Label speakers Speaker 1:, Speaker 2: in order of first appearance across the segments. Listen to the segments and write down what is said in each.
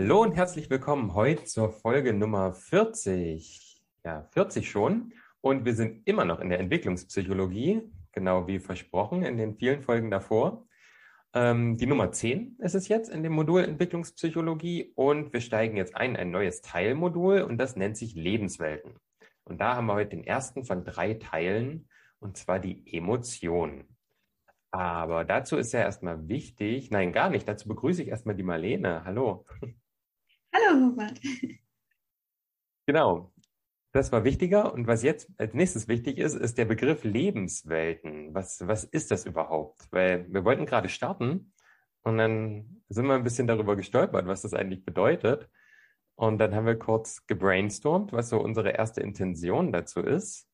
Speaker 1: Hallo und herzlich willkommen heute zur Folge Nummer 40. Ja, 40 schon. Und wir sind immer noch in der Entwicklungspsychologie, genau wie versprochen in den vielen Folgen davor. Ähm, die Nummer 10 ist es jetzt in dem Modul Entwicklungspsychologie und wir steigen jetzt ein, ein neues Teilmodul und das nennt sich Lebenswelten. Und da haben wir heute den ersten von drei Teilen und zwar die Emotionen. Aber dazu ist ja erstmal wichtig, nein, gar nicht, dazu begrüße ich erstmal die Marlene. Hallo.
Speaker 2: Hallo, Robert.
Speaker 1: Genau, das war wichtiger. Und was jetzt als nächstes wichtig ist, ist der Begriff Lebenswelten. Was, was ist das überhaupt? Weil wir wollten gerade starten und dann sind wir ein bisschen darüber gestolpert, was das eigentlich bedeutet. Und dann haben wir kurz gebrainstormt, was so unsere erste Intention dazu ist.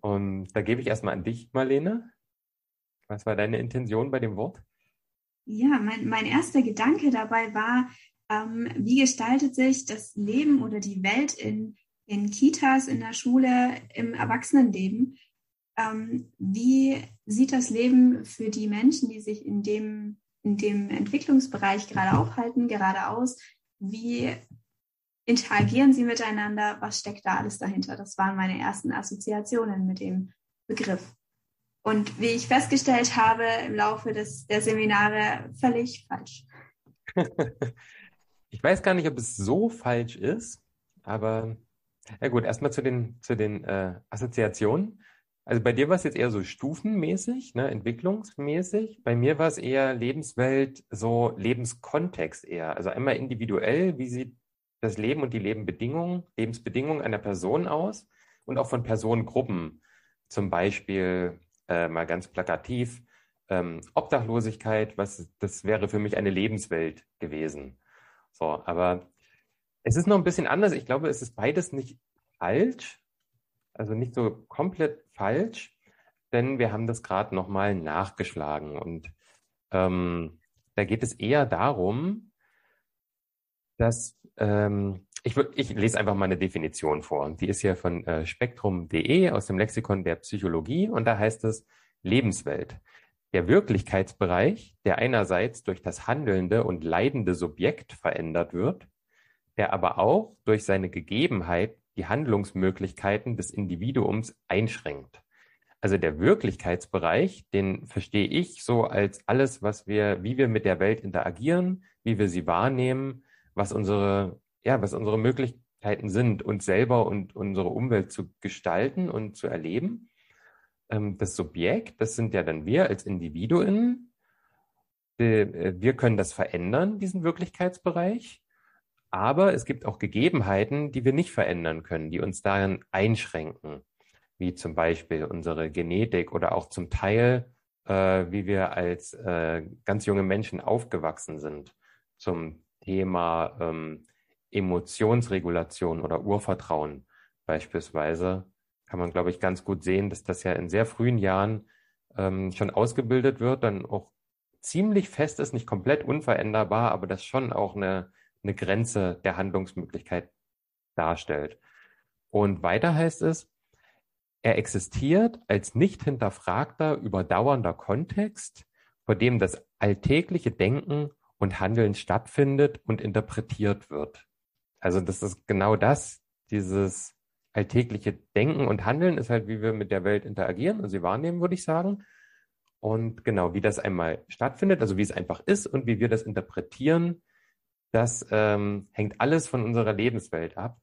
Speaker 1: Und da gebe ich erstmal an dich, Marlene. Was war deine Intention bei dem Wort?
Speaker 2: Ja, mein, mein erster Gedanke dabei war, ähm, wie gestaltet sich das Leben oder die Welt in, in Kitas, in der Schule, im Erwachsenenleben? Ähm, wie sieht das Leben für die Menschen, die sich in dem, in dem Entwicklungsbereich gerade aufhalten, gerade aus? Wie interagieren sie miteinander? Was steckt da alles dahinter? Das waren meine ersten Assoziationen mit dem Begriff. Und wie ich festgestellt habe im Laufe des, der Seminare, völlig falsch.
Speaker 1: ich weiß gar nicht, ob es so falsch ist, aber ja gut, erstmal zu den, zu den äh, Assoziationen. Also bei dir war es jetzt eher so stufenmäßig, ne, entwicklungsmäßig. Bei mir war es eher Lebenswelt, so Lebenskontext eher. Also einmal individuell, wie sieht das Leben und die Lebenbedingungen, Lebensbedingungen einer Person aus und auch von Personengruppen. Zum Beispiel äh, mal ganz plakativ, ähm, Obdachlosigkeit, was, das wäre für mich eine Lebenswelt gewesen. So, aber es ist noch ein bisschen anders. Ich glaube, es ist beides nicht falsch, also nicht so komplett falsch, denn wir haben das gerade nochmal nachgeschlagen und ähm, da geht es eher darum, dass ähm, ich, ich lese einfach mal eine Definition vor. Die ist hier von äh, spektrum.de aus dem Lexikon der Psychologie und da heißt es Lebenswelt. Der Wirklichkeitsbereich, der einerseits durch das handelnde und leidende Subjekt verändert wird, der aber auch durch seine Gegebenheit die Handlungsmöglichkeiten des Individuums einschränkt. Also der Wirklichkeitsbereich, den verstehe ich so als alles, was wir, wie wir mit der Welt interagieren, wie wir sie wahrnehmen, was unsere ja, was unsere Möglichkeiten sind, uns selber und unsere Umwelt zu gestalten und zu erleben. Ähm, das Subjekt, das sind ja dann wir als Individuen. Äh, wir können das verändern, diesen Wirklichkeitsbereich. Aber es gibt auch Gegebenheiten, die wir nicht verändern können, die uns darin einschränken, wie zum Beispiel unsere Genetik oder auch zum Teil, äh, wie wir als äh, ganz junge Menschen aufgewachsen sind zum Thema ähm, Emotionsregulation oder Urvertrauen beispielsweise, kann man, glaube ich, ganz gut sehen, dass das ja in sehr frühen Jahren ähm, schon ausgebildet wird, dann auch ziemlich fest ist, nicht komplett unveränderbar, aber das schon auch eine, eine Grenze der Handlungsmöglichkeit darstellt. Und weiter heißt es, er existiert als nicht hinterfragter, überdauernder Kontext, vor dem das alltägliche Denken und Handeln stattfindet und interpretiert wird. Also das ist genau das, dieses alltägliche Denken und Handeln ist halt, wie wir mit der Welt interagieren und sie wahrnehmen, würde ich sagen. Und genau, wie das einmal stattfindet, also wie es einfach ist und wie wir das interpretieren, das ähm, hängt alles von unserer Lebenswelt ab,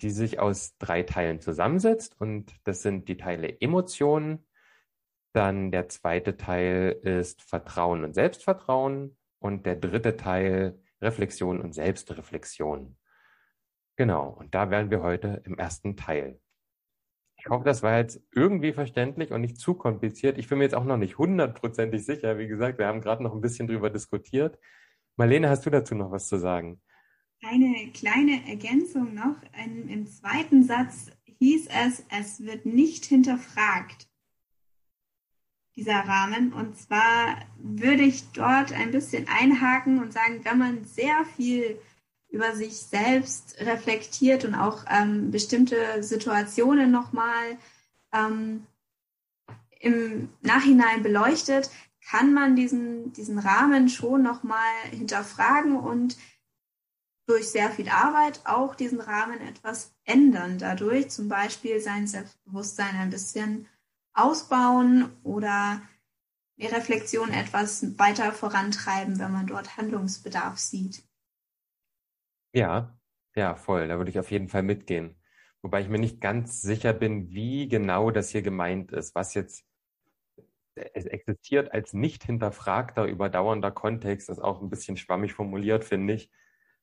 Speaker 1: die sich aus drei Teilen zusammensetzt. Und das sind die Teile Emotionen, dann der zweite Teil ist Vertrauen und Selbstvertrauen und der dritte Teil Reflexion und Selbstreflexion. Genau, und da wären wir heute im ersten Teil. Ich hoffe, das war jetzt irgendwie verständlich und nicht zu kompliziert. Ich bin mir jetzt auch noch nicht hundertprozentig sicher. Wie gesagt, wir haben gerade noch ein bisschen drüber diskutiert. Marlene, hast du dazu noch was zu sagen?
Speaker 2: Eine kleine Ergänzung noch. Im zweiten Satz hieß es, es wird nicht hinterfragt, dieser Rahmen. Und zwar würde ich dort ein bisschen einhaken und sagen, wenn man sehr viel über sich selbst reflektiert und auch ähm, bestimmte Situationen nochmal ähm, im Nachhinein beleuchtet, kann man diesen, diesen Rahmen schon nochmal hinterfragen und durch sehr viel Arbeit auch diesen Rahmen etwas ändern. Dadurch zum Beispiel sein Selbstbewusstsein ein bisschen ausbauen oder die Reflexion etwas weiter vorantreiben, wenn man dort Handlungsbedarf sieht.
Speaker 1: Ja, ja, voll. Da würde ich auf jeden Fall mitgehen. Wobei ich mir nicht ganz sicher bin, wie genau das hier gemeint ist, was jetzt es existiert als nicht hinterfragter, überdauernder Kontext, ist auch ein bisschen schwammig formuliert, finde ich.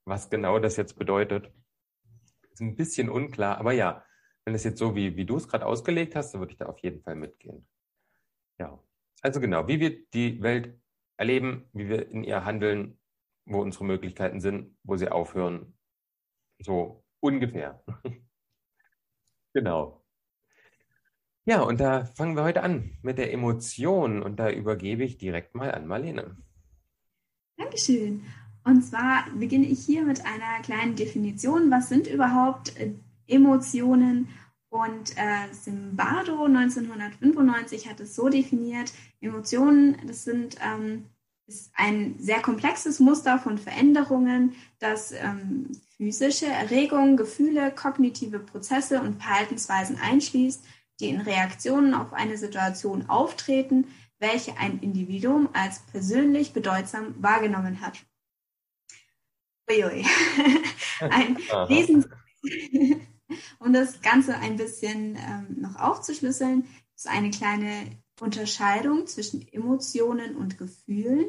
Speaker 1: Was genau das jetzt bedeutet, ist ein bisschen unklar. Aber ja, wenn es jetzt so wie, wie du es gerade ausgelegt hast, dann würde ich da auf jeden Fall mitgehen. Ja, also genau, wie wir die Welt erleben, wie wir in ihr handeln, wo unsere Möglichkeiten sind, wo sie aufhören. So ungefähr. genau. Ja, und da fangen wir heute an mit der Emotion und da übergebe ich direkt mal an Marlene.
Speaker 2: Dankeschön. Und zwar beginne ich hier mit einer kleinen Definition. Was sind überhaupt äh, Emotionen? Und äh, Zimbardo 1995 hat es so definiert, Emotionen, das sind ähm, ist ein sehr komplexes Muster von Veränderungen, das ähm, physische Erregungen, Gefühle, kognitive Prozesse und Verhaltensweisen einschließt, die in Reaktionen auf eine Situation auftreten, welche ein Individuum als persönlich bedeutsam wahrgenommen hat. Uiui. ein Wesens um das Ganze ein bisschen ähm, noch aufzuschlüsseln, ist eine kleine Unterscheidung zwischen Emotionen und Gefühlen,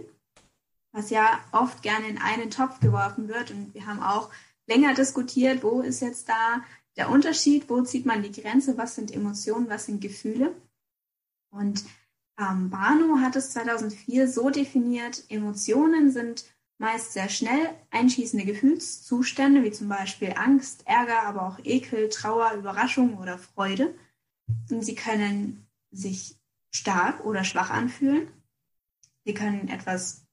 Speaker 2: was ja oft gerne in einen Topf geworfen wird. Und wir haben auch länger diskutiert, wo ist jetzt da der Unterschied, wo zieht man die Grenze, was sind Emotionen, was sind Gefühle. Und ähm, Bano hat es 2004 so definiert, Emotionen sind meist sehr schnell einschießende Gefühlszustände, wie zum Beispiel Angst, Ärger, aber auch Ekel, Trauer, Überraschung oder Freude. Und sie können sich stark oder schwach anfühlen. Sie können etwas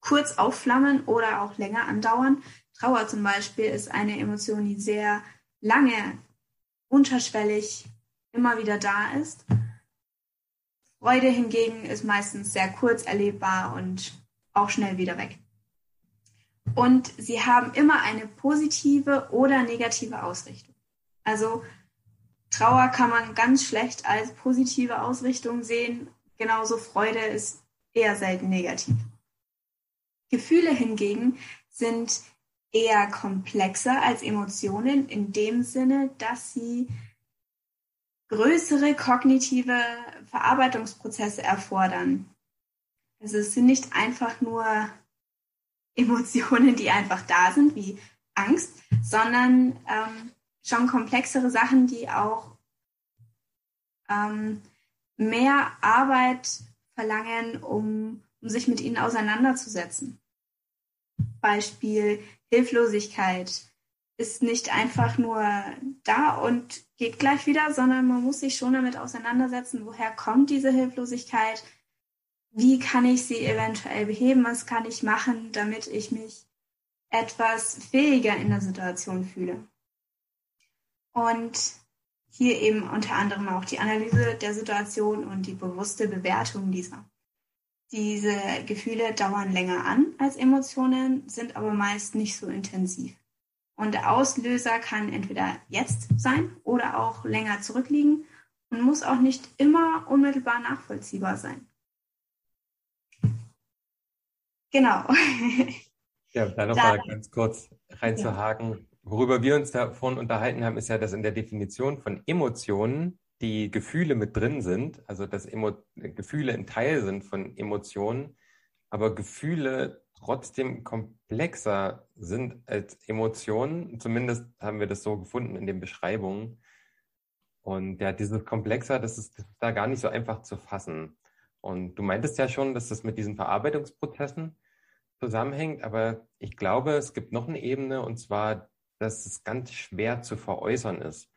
Speaker 2: kurz aufflammen oder auch länger andauern. Trauer zum Beispiel ist eine Emotion, die sehr lange unterschwellig immer wieder da ist. Freude hingegen ist meistens sehr kurz erlebbar und auch schnell wieder weg. Und sie haben immer eine positive oder negative Ausrichtung. Also Trauer kann man ganz schlecht als positive Ausrichtung sehen. Genauso Freude ist eher selten negativ. Gefühle hingegen sind eher komplexer als Emotionen in dem Sinne, dass sie größere kognitive Verarbeitungsprozesse erfordern. Also es sind nicht einfach nur Emotionen, die einfach da sind, wie Angst, sondern ähm, schon komplexere Sachen, die auch ähm, mehr Arbeit verlangen, um, um sich mit ihnen auseinanderzusetzen. Beispiel Hilflosigkeit ist nicht einfach nur da und geht gleich wieder, sondern man muss sich schon damit auseinandersetzen, woher kommt diese Hilflosigkeit, wie kann ich sie eventuell beheben, was kann ich machen, damit ich mich etwas fähiger in der Situation fühle. Und hier eben unter anderem auch die Analyse der Situation und die bewusste Bewertung dieser. Diese Gefühle dauern länger an als Emotionen, sind aber meist nicht so intensiv. Und der Auslöser kann entweder jetzt sein oder auch länger zurückliegen und muss auch nicht immer unmittelbar nachvollziehbar sein. Genau.
Speaker 1: Ja, da nochmal ganz kurz reinzuhaken. Ja. Worüber wir uns davon unterhalten haben, ist ja, dass in der Definition von Emotionen die Gefühle mit drin sind, also dass Emo Gefühle ein Teil sind von Emotionen, aber Gefühle trotzdem komplexer sind als Emotionen. Zumindest haben wir das so gefunden in den Beschreibungen. Und ja, dieses Komplexer, das ist, da gar nicht so einfach zu fassen. Und du meintest ja schon, dass das mit diesen Verarbeitungsprozessen zusammenhängt, aber ich glaube, es gibt noch eine Ebene und zwar, dass es ganz schwer zu veräußern ist,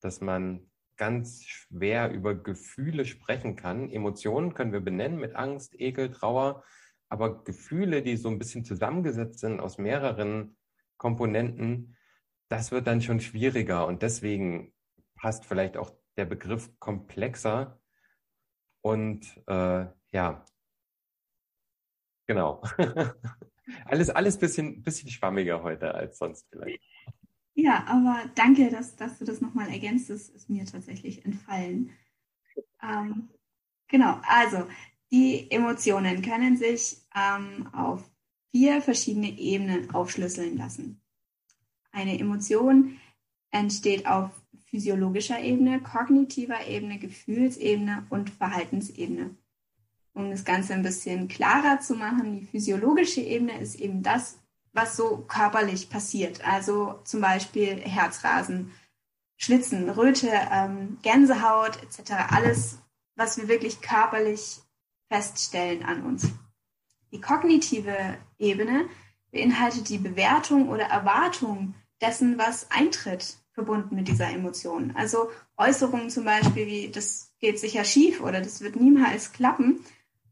Speaker 1: dass man ganz schwer über Gefühle sprechen kann. Emotionen können wir benennen mit Angst, Ekel, Trauer, aber Gefühle, die so ein bisschen zusammengesetzt sind aus mehreren Komponenten, das wird dann schon schwieriger und deswegen passt vielleicht auch der Begriff komplexer. Und äh, ja, genau. Alles, alles bisschen, bisschen schwammiger heute als sonst vielleicht.
Speaker 2: Ja, aber danke, dass, dass du das nochmal ergänzt. Das ist mir tatsächlich entfallen. Ähm, genau, also die Emotionen können sich ähm, auf vier verschiedene Ebenen aufschlüsseln lassen. Eine Emotion entsteht auf physiologischer Ebene, kognitiver Ebene, Gefühlsebene und Verhaltensebene. Um das Ganze ein bisschen klarer zu machen, die physiologische Ebene ist eben das, was so körperlich passiert. Also zum Beispiel Herzrasen, Schwitzen, Röte, ähm, Gänsehaut etc. Alles, was wir wirklich körperlich feststellen an uns. Die kognitive Ebene beinhaltet die Bewertung oder Erwartung dessen, was eintritt, verbunden mit dieser Emotion. Also Äußerungen zum Beispiel wie, das geht sicher schief oder das wird niemals klappen.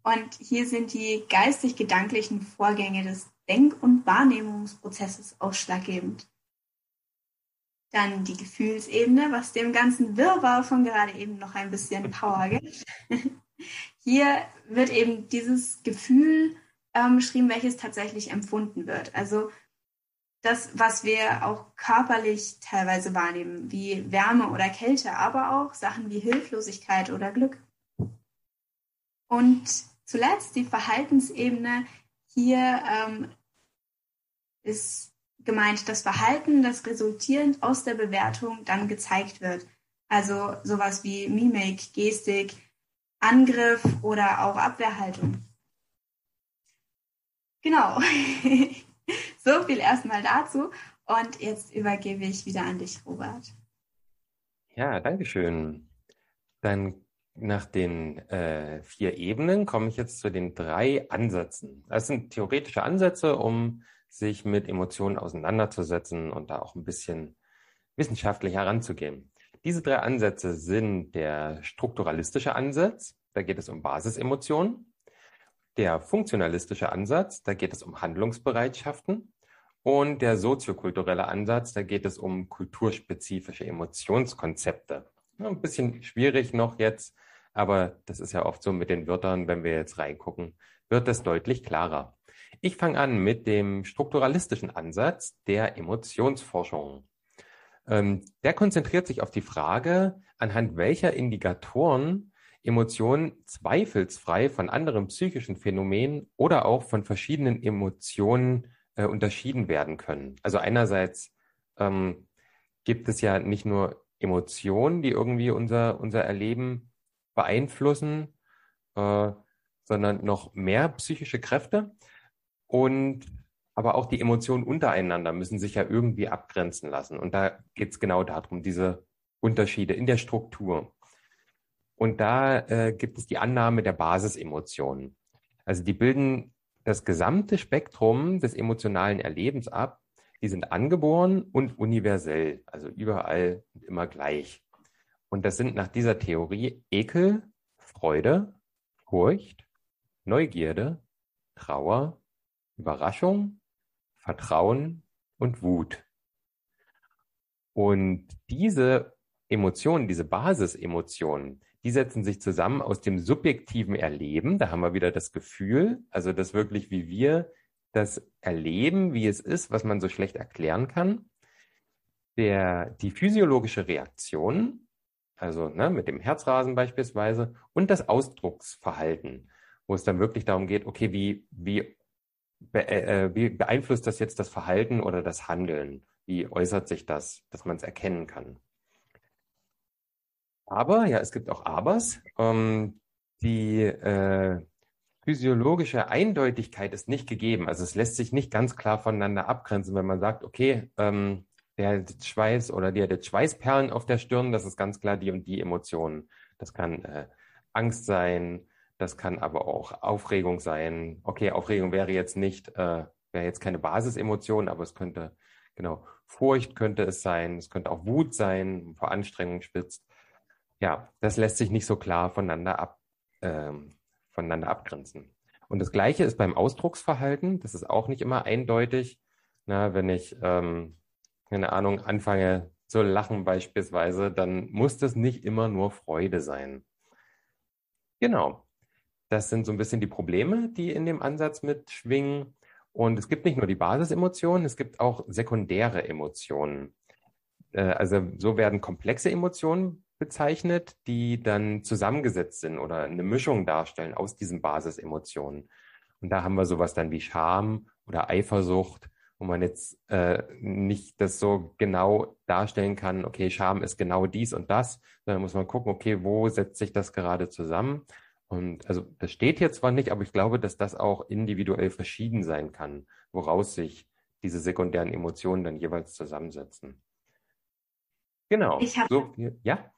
Speaker 2: Und hier sind die geistig-gedanklichen Vorgänge des Denk- und Wahrnehmungsprozesses ausschlaggebend. Dann die Gefühlsebene, was dem ganzen Wirrwarr von gerade eben noch ein bisschen Power gibt. Hier wird eben dieses Gefühl ähm, beschrieben, welches tatsächlich empfunden wird. Also das, was wir auch körperlich teilweise wahrnehmen, wie Wärme oder Kälte, aber auch Sachen wie Hilflosigkeit oder Glück. Und zuletzt die Verhaltensebene. Hier ähm, ist gemeint das Verhalten, das resultierend aus der Bewertung dann gezeigt wird. Also sowas wie Mimik, Gestik, Angriff oder auch Abwehrhaltung. Genau. so viel erstmal dazu. Und jetzt übergebe ich wieder an dich, Robert.
Speaker 1: Ja, danke schön. Dann nach den äh, vier Ebenen komme ich jetzt zu den drei Ansätzen. Das sind theoretische Ansätze, um sich mit Emotionen auseinanderzusetzen und da auch ein bisschen wissenschaftlich heranzugehen. Diese drei Ansätze sind der strukturalistische Ansatz, da geht es um Basisemotionen, der funktionalistische Ansatz, da geht es um Handlungsbereitschaften und der soziokulturelle Ansatz, da geht es um kulturspezifische Emotionskonzepte. Ein bisschen schwierig noch jetzt, aber das ist ja oft so mit den Wörtern, wenn wir jetzt reingucken, wird das deutlich klarer. Ich fange an mit dem strukturalistischen Ansatz der Emotionsforschung. Ähm, der konzentriert sich auf die Frage, anhand welcher Indikatoren Emotionen zweifelsfrei von anderen psychischen Phänomenen oder auch von verschiedenen Emotionen äh, unterschieden werden können. Also einerseits ähm, gibt es ja nicht nur Emotionen, die irgendwie unser, unser Erleben beeinflussen, äh, sondern noch mehr psychische Kräfte. Und aber auch die Emotionen untereinander müssen sich ja irgendwie abgrenzen lassen. Und da geht es genau darum, diese Unterschiede in der Struktur. Und da äh, gibt es die Annahme der Basisemotionen. Also die bilden das gesamte Spektrum des emotionalen Erlebens ab. Die sind angeboren und universell, also überall und immer gleich. Und das sind nach dieser Theorie Ekel, Freude, Furcht, Neugierde, Trauer, Überraschung, Vertrauen und Wut. Und diese Emotionen, diese Basisemotionen, die setzen sich zusammen aus dem subjektiven Erleben. Da haben wir wieder das Gefühl, also das wirklich, wie wir das erleben, wie es ist, was man so schlecht erklären kann. Der, die physiologische Reaktion, also ne, mit dem Herzrasen beispielsweise, und das Ausdrucksverhalten, wo es dann wirklich darum geht, okay, wie, wie, be, äh, wie beeinflusst das jetzt das Verhalten oder das Handeln? Wie äußert sich das, dass man es erkennen kann? Aber, ja, es gibt auch Abers. Ähm, die äh, physiologische Eindeutigkeit ist nicht gegeben. Also es lässt sich nicht ganz klar voneinander abgrenzen, wenn man sagt, okay, ähm, der hat Schweiß oder der hat Schweißperlen auf der Stirn, das ist ganz klar die und die Emotionen. Das kann äh, Angst sein, das kann aber auch Aufregung sein. Okay, Aufregung wäre jetzt nicht, äh, wäre jetzt keine Basisemotion, aber es könnte, genau, Furcht könnte es sein, es könnte auch Wut sein, vor Anstrengung spitzt ja, das lässt sich nicht so klar voneinander, ab, ähm, voneinander abgrenzen. Und das Gleiche ist beim Ausdrucksverhalten. Das ist auch nicht immer eindeutig. Na, wenn ich, ähm, keine Ahnung, anfange zu lachen beispielsweise, dann muss das nicht immer nur Freude sein. Genau. Das sind so ein bisschen die Probleme, die in dem Ansatz mitschwingen. Und es gibt nicht nur die Basisemotionen, es gibt auch sekundäre Emotionen. Äh, also so werden komplexe Emotionen bezeichnet, die dann zusammengesetzt sind oder eine Mischung darstellen aus diesen Basisemotionen. Und da haben wir sowas dann wie Scham oder Eifersucht, wo man jetzt äh, nicht das so genau darstellen kann, okay, Scham ist genau dies und das, sondern muss man gucken, okay, wo setzt sich das gerade zusammen? Und also das steht hier zwar nicht, aber ich glaube, dass das auch individuell verschieden sein kann, woraus sich diese sekundären Emotionen dann jeweils zusammensetzen. Genau.
Speaker 2: Ich hab, so, ja?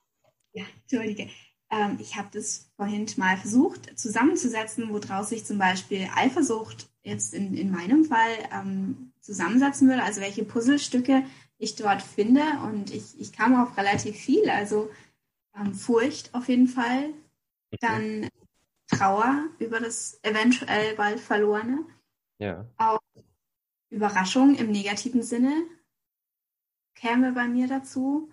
Speaker 2: Ja, entschuldige. Ähm, ich habe das vorhin mal versucht zusammenzusetzen, woraus sich zum Beispiel Eifersucht jetzt in, in meinem Fall ähm, zusammensetzen würde, also welche Puzzlestücke ich dort finde. Und ich, ich kam auf relativ viel, also ähm, Furcht auf jeden Fall, dann Trauer über das eventuell bald Verlorene,
Speaker 1: ja.
Speaker 2: auch Überraschung im negativen Sinne käme bei mir dazu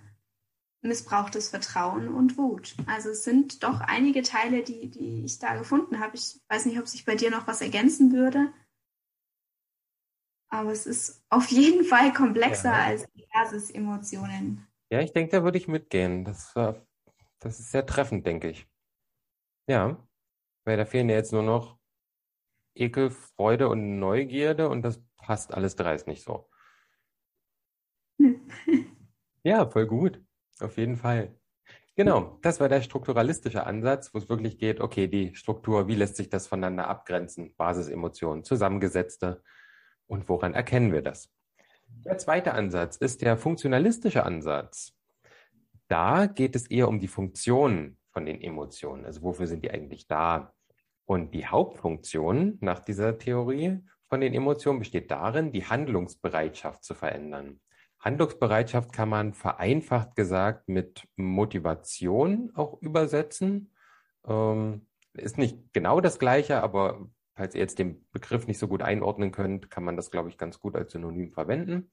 Speaker 2: missbrauchtes Vertrauen und Wut. Also es sind doch einige Teile, die, die ich da gefunden habe. Ich weiß nicht, ob sich bei dir noch was ergänzen würde. Aber es ist auf jeden Fall komplexer ja. als die Basisemotionen.
Speaker 1: Ja, ich denke, da würde ich mitgehen. Das, war, das ist sehr treffend, denke ich. Ja, weil da fehlen ja jetzt nur noch Ekel, Freude und Neugierde und das passt alles dreist nicht so. ja, voll gut. Auf jeden Fall. Genau, das war der strukturalistische Ansatz, wo es wirklich geht, okay, die Struktur, wie lässt sich das voneinander abgrenzen? Basisemotionen, zusammengesetzte und woran erkennen wir das? Der zweite Ansatz ist der funktionalistische Ansatz. Da geht es eher um die Funktion von den Emotionen, also wofür sind die eigentlich da? Und die Hauptfunktion nach dieser Theorie von den Emotionen besteht darin, die Handlungsbereitschaft zu verändern. Handlungsbereitschaft kann man vereinfacht gesagt mit Motivation auch übersetzen. Ähm, ist nicht genau das gleiche, aber falls ihr jetzt den Begriff nicht so gut einordnen könnt, kann man das, glaube ich, ganz gut als Synonym verwenden.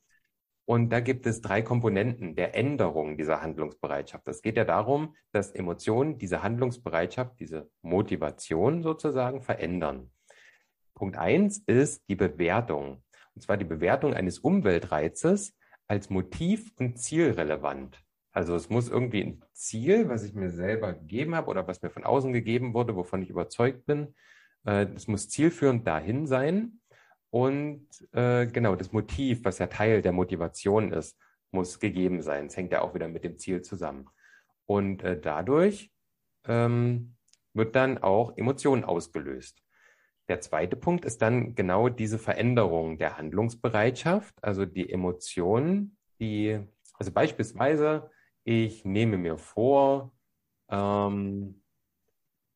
Speaker 1: Und da gibt es drei Komponenten der Änderung dieser Handlungsbereitschaft. Es geht ja darum, dass Emotionen diese Handlungsbereitschaft, diese Motivation sozusagen verändern. Punkt eins ist die Bewertung. Und zwar die Bewertung eines Umweltreizes als Motiv und Ziel relevant. Also es muss irgendwie ein Ziel, was ich mir selber gegeben habe oder was mir von außen gegeben wurde, wovon ich überzeugt bin. Äh, das muss zielführend dahin sein. Und äh, genau, das Motiv, was ja Teil der Motivation ist, muss gegeben sein. Es hängt ja auch wieder mit dem Ziel zusammen. Und äh, dadurch ähm, wird dann auch Emotionen ausgelöst. Der zweite Punkt ist dann genau diese Veränderung der Handlungsbereitschaft, also die Emotionen, die, also beispielsweise, ich nehme mir vor, ähm,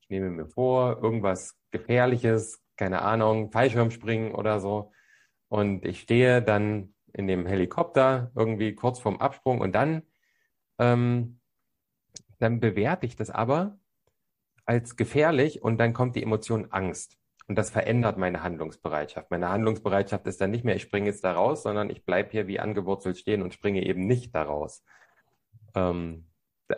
Speaker 1: ich nehme mir vor, irgendwas Gefährliches, keine Ahnung, Fallschirmspringen oder so, und ich stehe dann in dem Helikopter irgendwie kurz vorm Absprung und dann, ähm, dann bewerte ich das aber als gefährlich und dann kommt die Emotion Angst. Und das verändert meine Handlungsbereitschaft. Meine Handlungsbereitschaft ist dann nicht mehr, ich springe jetzt da raus, sondern ich bleibe hier wie angewurzelt stehen und springe eben nicht da raus. Ähm,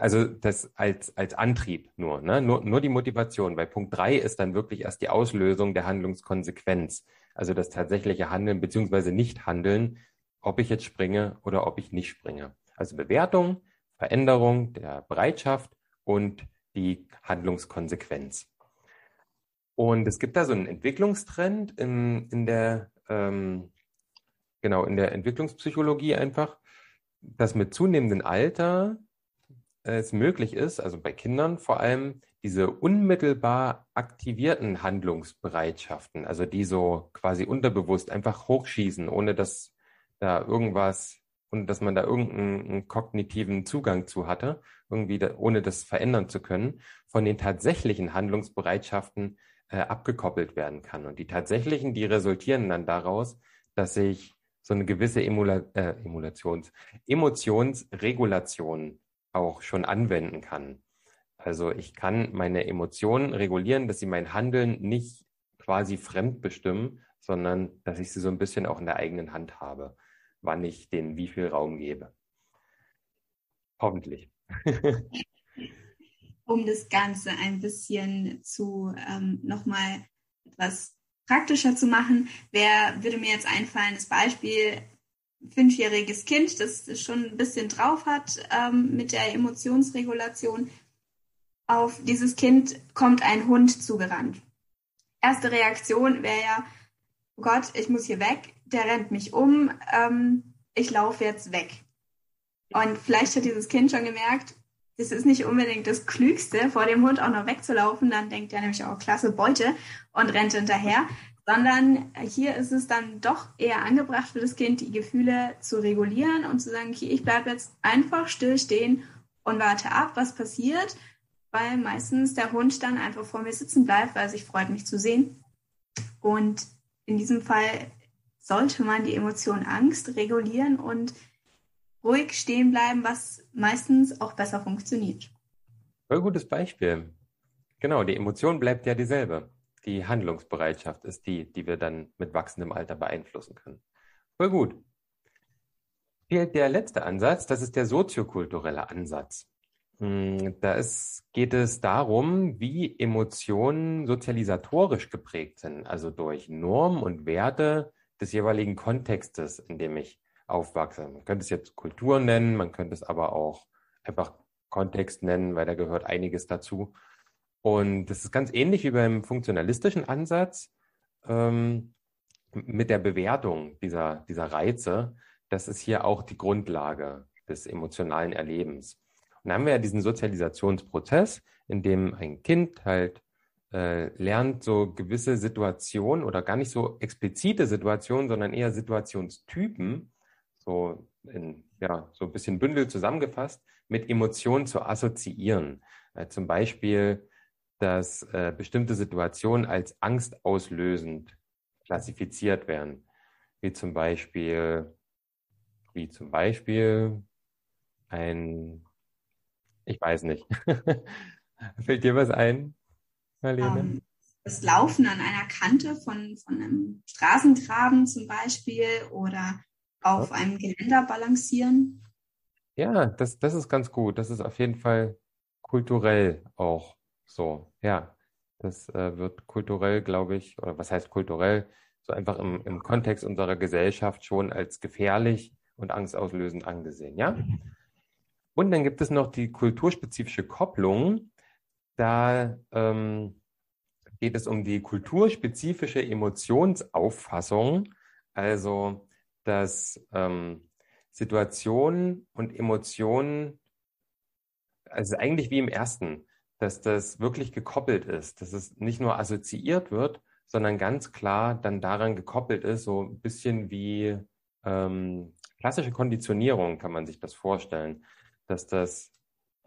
Speaker 1: also das als, als Antrieb nur, ne? nur, nur die Motivation. Bei Punkt drei ist dann wirklich erst die Auslösung der Handlungskonsequenz. Also das tatsächliche Handeln beziehungsweise Nicht-Handeln, ob ich jetzt springe oder ob ich nicht springe. Also Bewertung, Veränderung der Bereitschaft und die Handlungskonsequenz. Und es gibt da so einen Entwicklungstrend in, in der, ähm, genau, in der Entwicklungspsychologie einfach, dass mit zunehmendem Alter es möglich ist, also bei Kindern vor allem, diese unmittelbar aktivierten Handlungsbereitschaften, also die so quasi unterbewusst einfach hochschießen, ohne dass da irgendwas, und dass man da irgendeinen kognitiven Zugang zu hatte, irgendwie da, ohne das verändern zu können, von den tatsächlichen Handlungsbereitschaften äh, abgekoppelt werden kann. Und die tatsächlichen, die resultieren dann daraus, dass ich so eine gewisse Emula äh, Emulations Emotionsregulation auch schon anwenden kann. Also ich kann meine Emotionen regulieren, dass sie mein Handeln nicht quasi fremd bestimmen, sondern dass ich sie so ein bisschen auch in der eigenen Hand habe, wann ich denen wie viel Raum gebe. Hoffentlich.
Speaker 2: um das Ganze ein bisschen zu ähm, nochmal etwas praktischer zu machen, wer würde mir jetzt einfallen, das Beispiel, fünfjähriges Kind, das schon ein bisschen drauf hat ähm, mit der Emotionsregulation. Auf dieses Kind kommt ein Hund zugerannt. Erste Reaktion wäre ja, oh Gott, ich muss hier weg, der rennt mich um, ähm, ich laufe jetzt weg. Und vielleicht hat dieses Kind schon gemerkt, das ist nicht unbedingt das Klügste, vor dem Hund auch noch wegzulaufen. Dann denkt er nämlich auch, klasse Beute und rennt hinterher sondern hier ist es dann doch eher angebracht für das Kind, die Gefühle zu regulieren und zu sagen, okay, ich bleibe jetzt einfach still stehen und warte ab, was passiert, weil meistens der Hund dann einfach vor mir sitzen bleibt, weil er sich freut, mich zu sehen. Und in diesem Fall sollte man die Emotion Angst regulieren und ruhig stehen bleiben, was meistens auch besser funktioniert.
Speaker 1: Voll gutes Beispiel. Genau, die Emotion bleibt ja dieselbe die Handlungsbereitschaft ist die, die wir dann mit wachsendem Alter beeinflussen können. Voll gut. Fehlt der letzte Ansatz, das ist der soziokulturelle Ansatz. Hm, da geht es darum, wie Emotionen sozialisatorisch geprägt sind, also durch Normen und Werte des jeweiligen Kontextes, in dem ich aufwachse. Man könnte es jetzt Kultur nennen, man könnte es aber auch einfach Kontext nennen, weil da gehört einiges dazu. Und das ist ganz ähnlich wie beim funktionalistischen Ansatz ähm, mit der Bewertung dieser, dieser Reize. Das ist hier auch die Grundlage des emotionalen Erlebens. Und dann haben wir ja diesen Sozialisationsprozess, in dem ein Kind halt äh, lernt, so gewisse Situationen oder gar nicht so explizite Situationen, sondern eher Situationstypen, so in, ja, so ein bisschen Bündel zusammengefasst, mit Emotionen zu assoziieren. Äh, zum Beispiel dass äh, bestimmte Situationen als angstauslösend klassifiziert werden. Wie zum Beispiel, wie zum Beispiel ein, ich weiß nicht. Fällt dir was ein,
Speaker 2: Marlene? Um, ähm, das Laufen an einer Kante von, von einem Straßengraben zum Beispiel oder auf ja. einem Geländer balancieren.
Speaker 1: Ja, das, das ist ganz gut. Das ist auf jeden Fall kulturell auch so, ja, das äh, wird kulturell, glaube ich, oder was heißt kulturell, so einfach im, im Kontext unserer Gesellschaft schon als gefährlich und angstauslösend angesehen, ja? Und dann gibt es noch die kulturspezifische Kopplung. Da ähm, geht es um die kulturspezifische Emotionsauffassung, also dass ähm, Situationen und Emotionen, also eigentlich wie im ersten, dass das wirklich gekoppelt ist, dass es nicht nur assoziiert wird, sondern ganz klar dann daran gekoppelt ist, so ein bisschen wie ähm, klassische Konditionierung kann man sich das vorstellen, dass das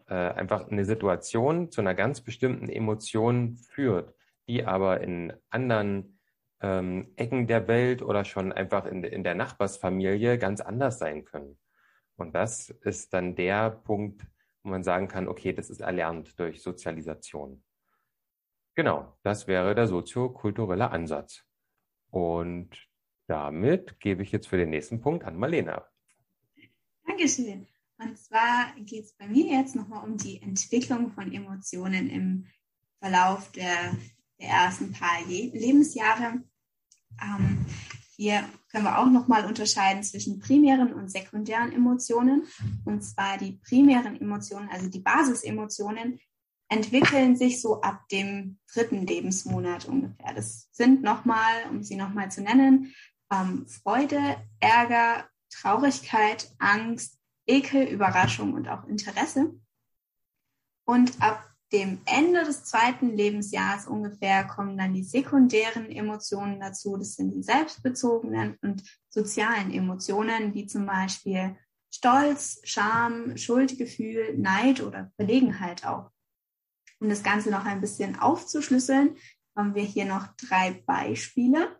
Speaker 1: äh, einfach eine Situation zu einer ganz bestimmten Emotion führt, die aber in anderen ähm, Ecken der Welt oder schon einfach in, in der Nachbarsfamilie ganz anders sein können. Und das ist dann der Punkt, wo man sagen kann, okay, das ist erlernt durch Sozialisation. Genau, das wäre der soziokulturelle Ansatz. Und damit gebe ich jetzt für den nächsten Punkt an Marlena.
Speaker 2: Dankeschön. Und zwar geht es bei mir jetzt nochmal um die Entwicklung von Emotionen im Verlauf der, der ersten paar Lebensjahre. Ähm, hier können wir auch nochmal unterscheiden zwischen primären und sekundären Emotionen. Und zwar die primären Emotionen, also die Basisemotionen, entwickeln sich so ab dem dritten Lebensmonat ungefähr. Das sind nochmal, um sie nochmal zu nennen, ähm, Freude, Ärger, Traurigkeit, Angst, Ekel, Überraschung und auch Interesse. Und ab dem Ende des zweiten Lebensjahres ungefähr kommen dann die sekundären Emotionen dazu. Das sind die selbstbezogenen und sozialen Emotionen, wie zum Beispiel Stolz, Scham, Schuldgefühl, Neid oder Verlegenheit auch. Um das Ganze noch ein bisschen aufzuschlüsseln, haben wir hier noch drei Beispiele.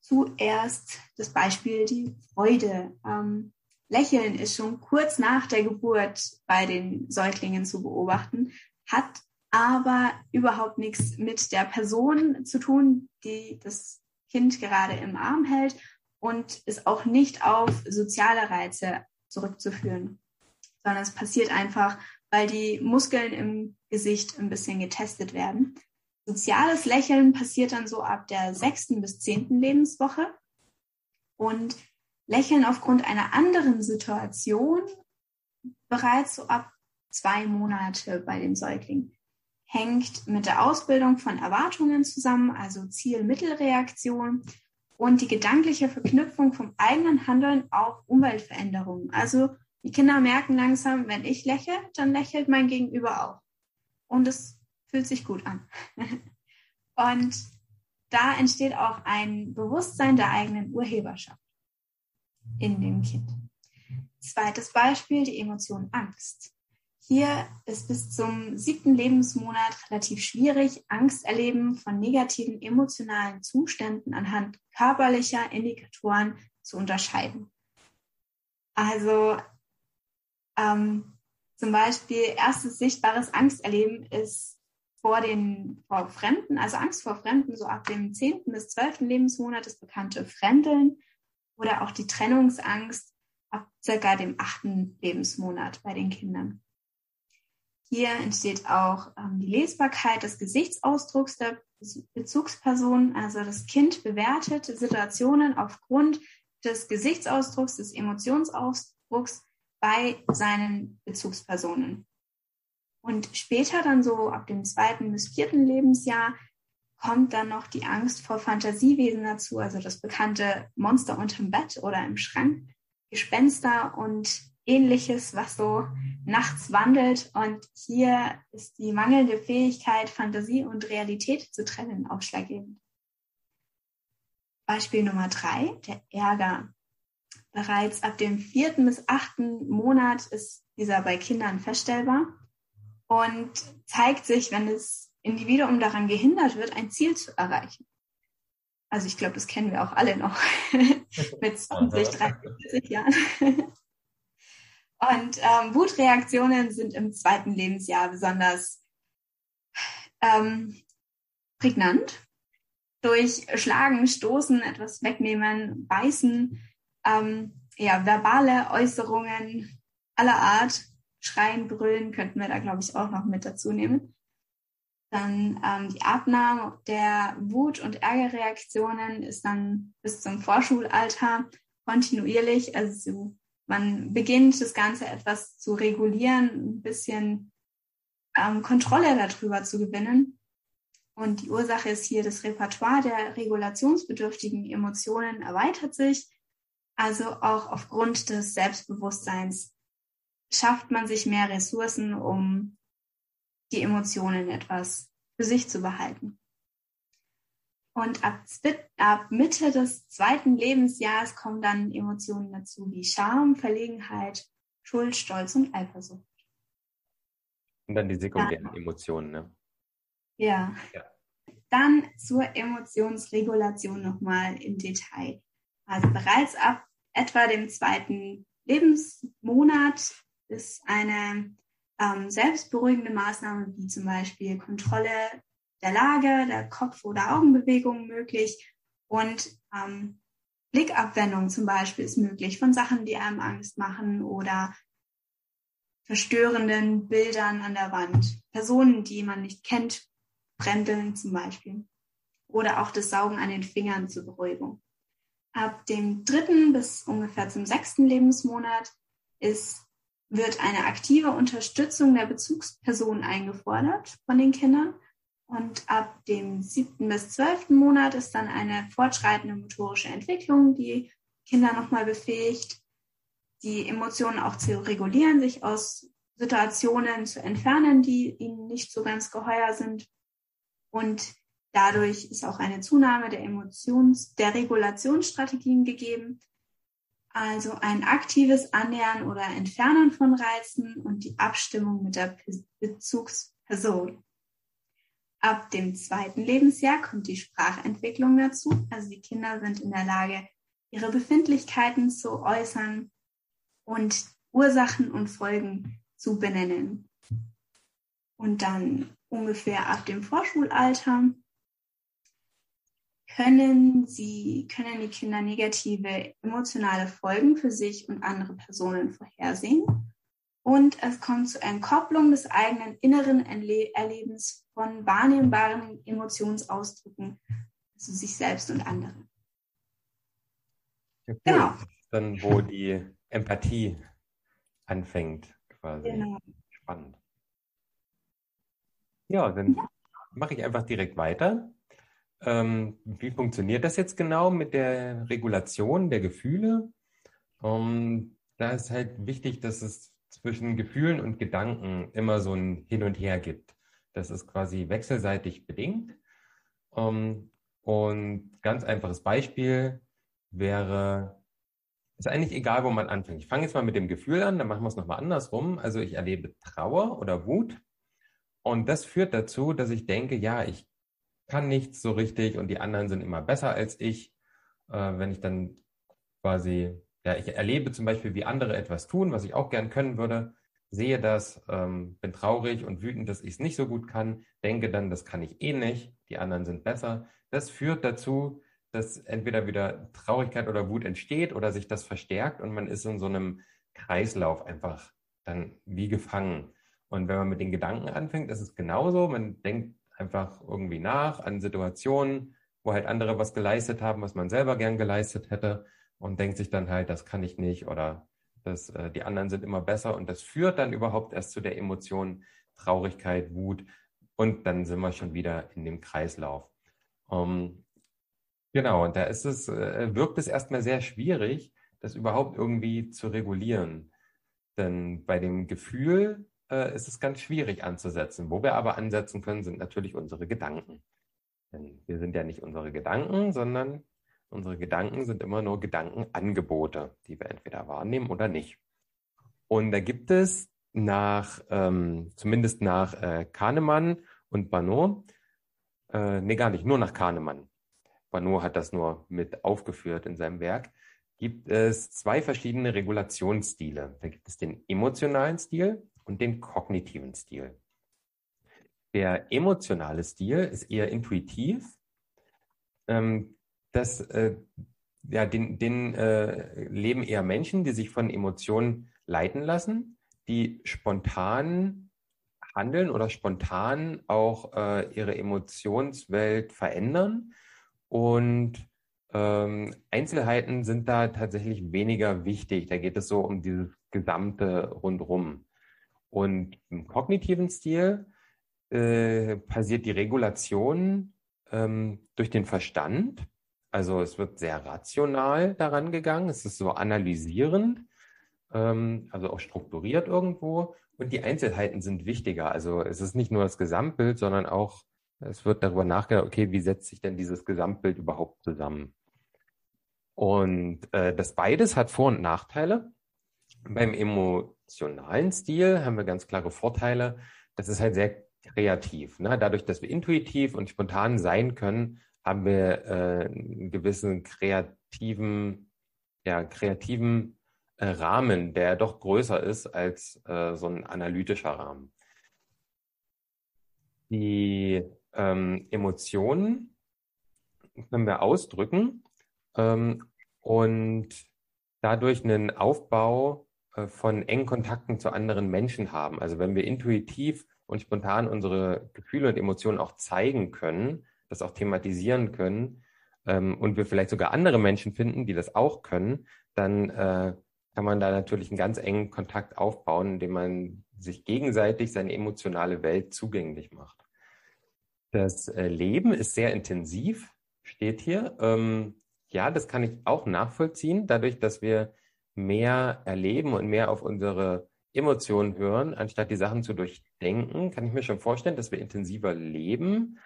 Speaker 2: Zuerst das Beispiel die Freude. Ähm, Lächeln ist schon kurz nach der Geburt bei den Säuglingen zu beobachten hat aber überhaupt nichts mit der Person zu tun, die das Kind gerade im Arm hält und ist auch nicht auf soziale Reize zurückzuführen, sondern es passiert einfach, weil die Muskeln im Gesicht ein bisschen getestet werden. Soziales Lächeln passiert dann so ab der sechsten bis zehnten Lebenswoche. Und Lächeln aufgrund einer anderen Situation bereits so ab zwei Monate bei dem Säugling. Hängt mit der Ausbildung von Erwartungen zusammen, also Ziel-Mittelreaktion und die gedankliche Verknüpfung vom eigenen Handeln auf Umweltveränderungen. Also die Kinder merken langsam, wenn ich lächle, dann lächelt mein Gegenüber auch. Und es fühlt sich gut an. und da entsteht auch ein Bewusstsein der eigenen Urheberschaft in dem Kind. Zweites Beispiel, die Emotion Angst. Hier ist bis zum siebten Lebensmonat relativ schwierig, Angsterleben von negativen emotionalen Zuständen anhand körperlicher Indikatoren zu unterscheiden. Also ähm, zum Beispiel erstes sichtbares Angsterleben ist vor den vor Fremden, also Angst vor Fremden, so ab dem zehnten bis zwölften Lebensmonat das bekannte Fremdeln oder auch die Trennungsangst ab circa dem achten Lebensmonat bei den Kindern. Hier entsteht auch ähm, die Lesbarkeit des Gesichtsausdrucks der Bezugsperson. Also das Kind bewertet Situationen aufgrund des Gesichtsausdrucks, des Emotionsausdrucks bei seinen Bezugspersonen. Und später dann so ab dem zweiten bis vierten Lebensjahr kommt dann noch die Angst vor Fantasiewesen dazu, also das bekannte Monster unterm Bett oder im Schrank, Gespenster und ähnliches, was so nachts wandelt. Und hier ist die mangelnde Fähigkeit, Fantasie und Realität zu trennen, ausschlaggebend. Beispiel Nummer drei, der Ärger. Bereits ab dem vierten bis achten Monat ist dieser bei Kindern feststellbar und zeigt sich, wenn das Individuum daran gehindert wird, ein Ziel zu erreichen. Also ich glaube, das kennen wir auch alle noch mit 20, 30, 40 Jahren. Und ähm, Wutreaktionen sind im zweiten Lebensjahr besonders ähm, prägnant. Durch Schlagen, Stoßen, etwas wegnehmen, beißen, ähm, ja, verbale Äußerungen aller Art, schreien, brüllen, könnten wir da, glaube ich, auch noch mit dazu nehmen. Dann ähm, die Abnahme der Wut- und Ärgerreaktionen ist dann bis zum Vorschulalter kontinuierlich, also man beginnt das Ganze etwas zu regulieren, ein bisschen ähm, Kontrolle darüber zu gewinnen. Und die Ursache ist hier, das Repertoire der regulationsbedürftigen Emotionen erweitert sich. Also auch aufgrund des Selbstbewusstseins schafft man sich mehr Ressourcen, um die Emotionen etwas für sich zu behalten. Und ab, ab Mitte des zweiten Lebensjahres kommen dann Emotionen dazu wie Scham, Verlegenheit, Schuld, Stolz und Eifersucht.
Speaker 1: Und dann die sekundären ja. Emotionen, ne?
Speaker 2: Ja. ja. Dann zur Emotionsregulation nochmal im Detail. Also bereits ab etwa dem zweiten Lebensmonat ist eine ähm, selbstberuhigende Maßnahme wie zum Beispiel Kontrolle der Lage, der Kopf- oder Augenbewegungen möglich. Und ähm, Blickabwendung zum Beispiel ist möglich von Sachen, die einem Angst machen oder verstörenden Bildern an der Wand, Personen, die man nicht kennt, Fremdeln zum Beispiel. Oder auch das Saugen an den Fingern zur Beruhigung. Ab dem dritten bis ungefähr zum sechsten Lebensmonat ist, wird eine aktive Unterstützung der Bezugsperson eingefordert von den Kindern und ab dem siebten bis zwölften Monat ist dann eine fortschreitende motorische Entwicklung, die Kinder nochmal befähigt, die Emotionen auch zu regulieren, sich aus Situationen zu entfernen, die ihnen nicht so ganz geheuer sind. Und dadurch ist auch eine Zunahme der Emotions-, der Regulationsstrategien gegeben. Also ein aktives Annähern oder Entfernen von Reizen und die Abstimmung mit der Bezugsperson. Ab dem zweiten Lebensjahr kommt die Sprachentwicklung dazu. Also die Kinder sind in der Lage, ihre Befindlichkeiten zu äußern und Ursachen und Folgen zu benennen. Und dann ungefähr ab dem Vorschulalter können sie, können die Kinder negative emotionale Folgen für sich und andere Personen vorhersehen und es kommt zur Entkopplung des eigenen inneren Erlebens von wahrnehmbaren Emotionsausdrücken, also sich selbst und andere.
Speaker 1: Ja, cool. Genau. Dann, wo die Empathie anfängt, quasi. Genau. Spannend. Ja, dann ja. mache ich einfach direkt weiter. Ähm, wie funktioniert das jetzt genau mit der Regulation der Gefühle? Ähm, da ist halt wichtig, dass es zwischen Gefühlen und Gedanken immer so ein Hin und Her gibt. Das ist quasi wechselseitig bedingt. Ähm, und ganz einfaches Beispiel wäre, ist eigentlich egal, wo man anfängt. Ich fange jetzt mal mit dem Gefühl an, dann machen wir es nochmal andersrum. Also ich erlebe Trauer oder Wut. Und das führt dazu, dass ich denke, ja, ich kann nichts so richtig und die anderen sind immer besser als ich. Äh, wenn ich dann quasi, ja, ich erlebe zum Beispiel, wie andere etwas tun, was ich auch gern können würde, sehe das, ähm, bin traurig und wütend, dass ich es nicht so gut kann, denke dann, das kann ich eh nicht, die anderen sind besser. Das führt dazu, dass entweder wieder Traurigkeit oder Wut entsteht oder sich das verstärkt und man ist in so einem Kreislauf einfach dann wie gefangen. Und wenn man mit den Gedanken anfängt, ist es genauso. Man denkt einfach irgendwie nach an Situationen, wo halt andere was geleistet haben, was man selber gern geleistet hätte und denkt sich dann halt, das kann ich nicht oder das, äh, die anderen sind immer besser und das führt dann überhaupt erst zu der Emotion Traurigkeit, Wut und dann sind wir schon wieder in dem Kreislauf. Um, genau, und da ist es, äh, wirkt es erstmal sehr schwierig, das überhaupt irgendwie zu regulieren. Denn bei dem Gefühl äh, ist es ganz schwierig anzusetzen. Wo wir aber ansetzen können, sind natürlich unsere Gedanken. Denn wir sind ja nicht unsere Gedanken, sondern unsere Gedanken sind immer nur Gedankenangebote, die wir entweder wahrnehmen oder nicht. Und da gibt es nach, ähm, zumindest nach äh, Kahnemann und Banot, äh, nee, gar nicht, nur nach Kahnemann. Banot hat das nur mit aufgeführt in seinem Werk, gibt es zwei verschiedene Regulationsstile. Da gibt es den emotionalen Stil und den kognitiven Stil. Der emotionale Stil ist eher intuitiv. Ähm, das, äh, ja, den, den äh, leben eher Menschen, die sich von Emotionen leiten lassen, die spontan handeln oder spontan auch äh, ihre Emotionswelt verändern. Und ähm, Einzelheiten sind da tatsächlich weniger wichtig. Da geht es so um dieses gesamte Rundrum. Und im kognitiven Stil äh, passiert die Regulation ähm, durch den Verstand. Also es wird sehr rational daran gegangen, es ist so analysierend, ähm, also auch strukturiert irgendwo. Und die Einzelheiten sind wichtiger. Also es ist nicht nur das Gesamtbild, sondern auch, es wird darüber nachgedacht, okay, wie setzt sich denn dieses Gesamtbild überhaupt zusammen? Und äh, das beides hat Vor- und Nachteile. Beim emotionalen Stil haben wir ganz klare Vorteile. Das ist halt sehr kreativ. Ne? Dadurch, dass wir intuitiv und spontan sein können, haben wir äh, einen gewissen kreativen, ja, kreativen äh, Rahmen, der doch größer ist als äh, so ein analytischer Rahmen. Die ähm, Emotionen können wir ausdrücken ähm, und dadurch einen Aufbau äh, von engen Kontakten zu anderen Menschen haben. Also wenn wir intuitiv und spontan unsere Gefühle und Emotionen auch zeigen können, das auch thematisieren können ähm, und wir vielleicht sogar andere Menschen finden, die das auch können, dann äh, kann man da natürlich einen ganz engen Kontakt aufbauen, indem man sich gegenseitig seine emotionale Welt zugänglich macht. Das äh, Leben ist sehr intensiv, steht hier. Ähm, ja, das kann ich auch nachvollziehen, dadurch, dass wir mehr erleben und mehr auf unsere Emotionen hören, anstatt die Sachen zu durchdenken, kann ich mir schon vorstellen, dass wir intensiver leben.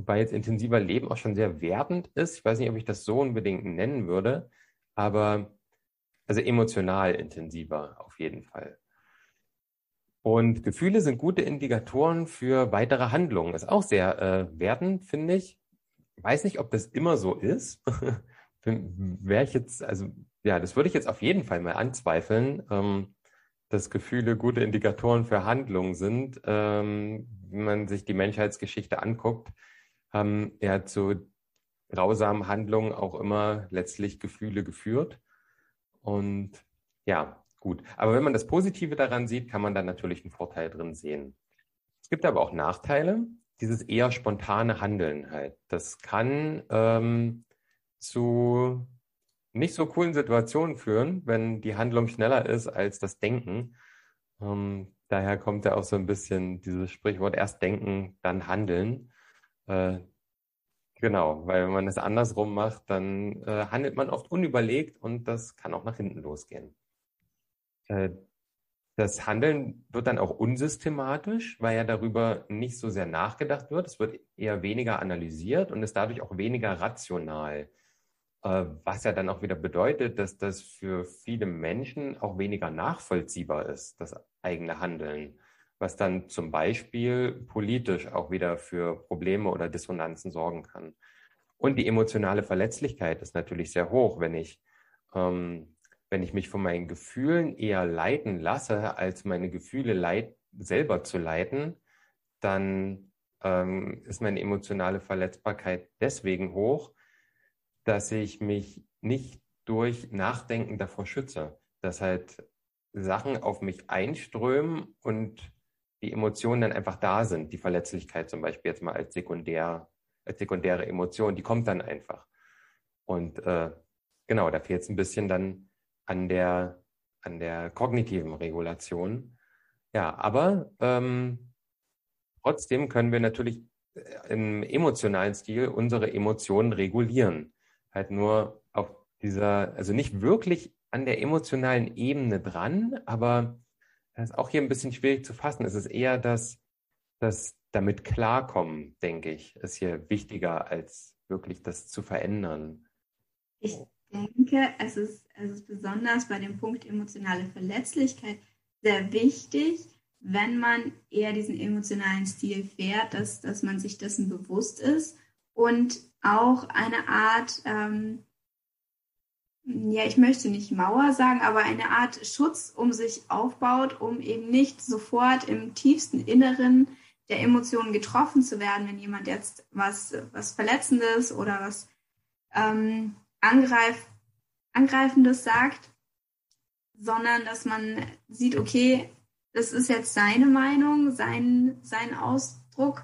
Speaker 1: Wobei jetzt intensiver Leben auch schon sehr wertend ist. Ich weiß nicht, ob ich das so unbedingt nennen würde, aber also emotional intensiver auf jeden Fall. Und Gefühle sind gute Indikatoren für weitere Handlungen. Ist auch sehr äh, wertend, finde ich. Weiß nicht, ob das immer so ist. Wäre ich jetzt, also ja, das würde ich jetzt auf jeden Fall mal anzweifeln, ähm, dass Gefühle gute Indikatoren für Handlungen sind. Ähm, wenn man sich die Menschheitsgeschichte anguckt, haben ja zu grausamen Handlungen auch immer letztlich Gefühle geführt. Und ja, gut. Aber wenn man das Positive daran sieht, kann man dann natürlich einen Vorteil drin sehen. Es gibt aber auch Nachteile. Dieses eher spontane Handeln halt. Das kann ähm, zu nicht so coolen Situationen führen, wenn die Handlung schneller ist als das Denken. Ähm, daher kommt ja auch so ein bisschen dieses Sprichwort erst denken, dann handeln. Äh, genau, weil wenn man es andersrum macht, dann äh, handelt man oft unüberlegt und das kann auch nach hinten losgehen. Äh, das Handeln wird dann auch unsystematisch, weil ja darüber nicht so sehr nachgedacht wird. Es wird eher weniger analysiert und ist dadurch auch weniger rational. Äh, was ja dann auch wieder bedeutet, dass das für viele Menschen auch weniger nachvollziehbar ist, das eigene Handeln, was dann zum Beispiel politisch auch wieder für Probleme oder Dissonanzen sorgen kann. Und die emotionale Verletzlichkeit ist natürlich sehr hoch, wenn ich, ähm, wenn ich mich von meinen Gefühlen eher leiten lasse, als meine Gefühle leit selber zu leiten, dann ähm, ist meine emotionale Verletzbarkeit deswegen hoch, dass ich mich nicht durch Nachdenken davor schütze, dass halt Sachen auf mich einströmen und die Emotionen dann einfach da sind. Die Verletzlichkeit zum Beispiel jetzt mal als sekundär, als sekundäre Emotion, die kommt dann einfach. Und äh, genau, da fehlt es ein bisschen dann an der, an der kognitiven Regulation. Ja, aber ähm, trotzdem können wir natürlich äh, im emotionalen Stil unsere Emotionen regulieren halt nur auf dieser, also nicht wirklich an der emotionalen Ebene dran, aber das ist auch hier ein bisschen schwierig zu fassen. Es ist eher das, das damit klarkommen, denke ich, ist hier wichtiger als wirklich das zu verändern.
Speaker 2: Ich denke, es ist, es ist besonders bei dem Punkt emotionale Verletzlichkeit sehr wichtig, wenn man eher diesen emotionalen Stil fährt, dass, dass man sich dessen bewusst ist und auch eine Art, ähm, ja, ich möchte nicht Mauer sagen, aber eine Art Schutz um sich aufbaut, um eben nicht sofort im tiefsten Inneren der Emotionen getroffen zu werden, wenn jemand jetzt was, was Verletzendes oder was ähm, Angreif, Angreifendes sagt, sondern dass man sieht, okay, das ist jetzt seine Meinung, sein, sein Ausdruck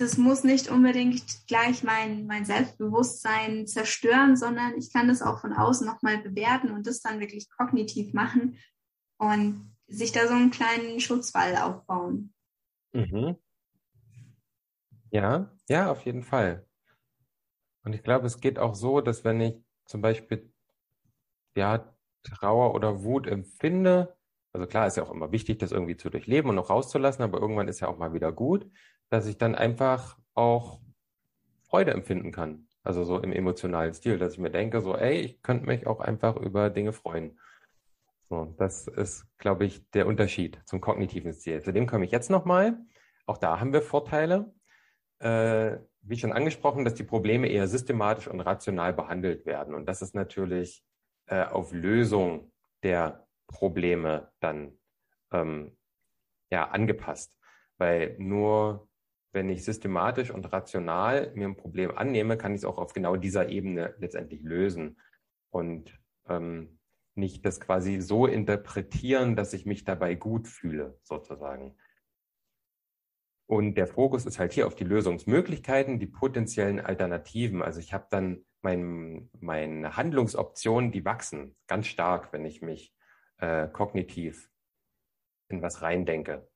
Speaker 2: das muss nicht unbedingt gleich mein, mein Selbstbewusstsein zerstören, sondern ich kann das auch von außen nochmal bewerten und das dann wirklich kognitiv machen und sich da so einen kleinen Schutzwall aufbauen.
Speaker 1: Mhm. Ja, ja, auf jeden Fall. Und ich glaube, es geht auch so, dass wenn ich zum Beispiel ja, Trauer oder Wut empfinde, also klar ist ja auch immer wichtig, das irgendwie zu durchleben und noch rauszulassen, aber irgendwann ist ja auch mal wieder gut dass ich dann einfach auch Freude empfinden kann. Also so im emotionalen Stil, dass ich mir denke, so, ey, ich könnte mich auch einfach über Dinge freuen. So, das ist, glaube ich, der Unterschied zum kognitiven Stil. Zu dem komme ich jetzt nochmal. Auch da haben wir Vorteile. Äh, wie schon angesprochen, dass die Probleme eher systematisch und rational behandelt werden. Und das ist natürlich äh, auf Lösung der Probleme dann ähm, ja, angepasst. Weil nur wenn ich systematisch und rational mir ein Problem annehme, kann ich es auch auf genau dieser Ebene letztendlich lösen und ähm, nicht das quasi so interpretieren, dass ich mich dabei gut fühle, sozusagen. Und der Fokus ist halt hier auf die Lösungsmöglichkeiten, die potenziellen Alternativen. Also ich habe dann mein, meine Handlungsoptionen, die wachsen ganz stark, wenn ich mich äh, kognitiv in was reindenke.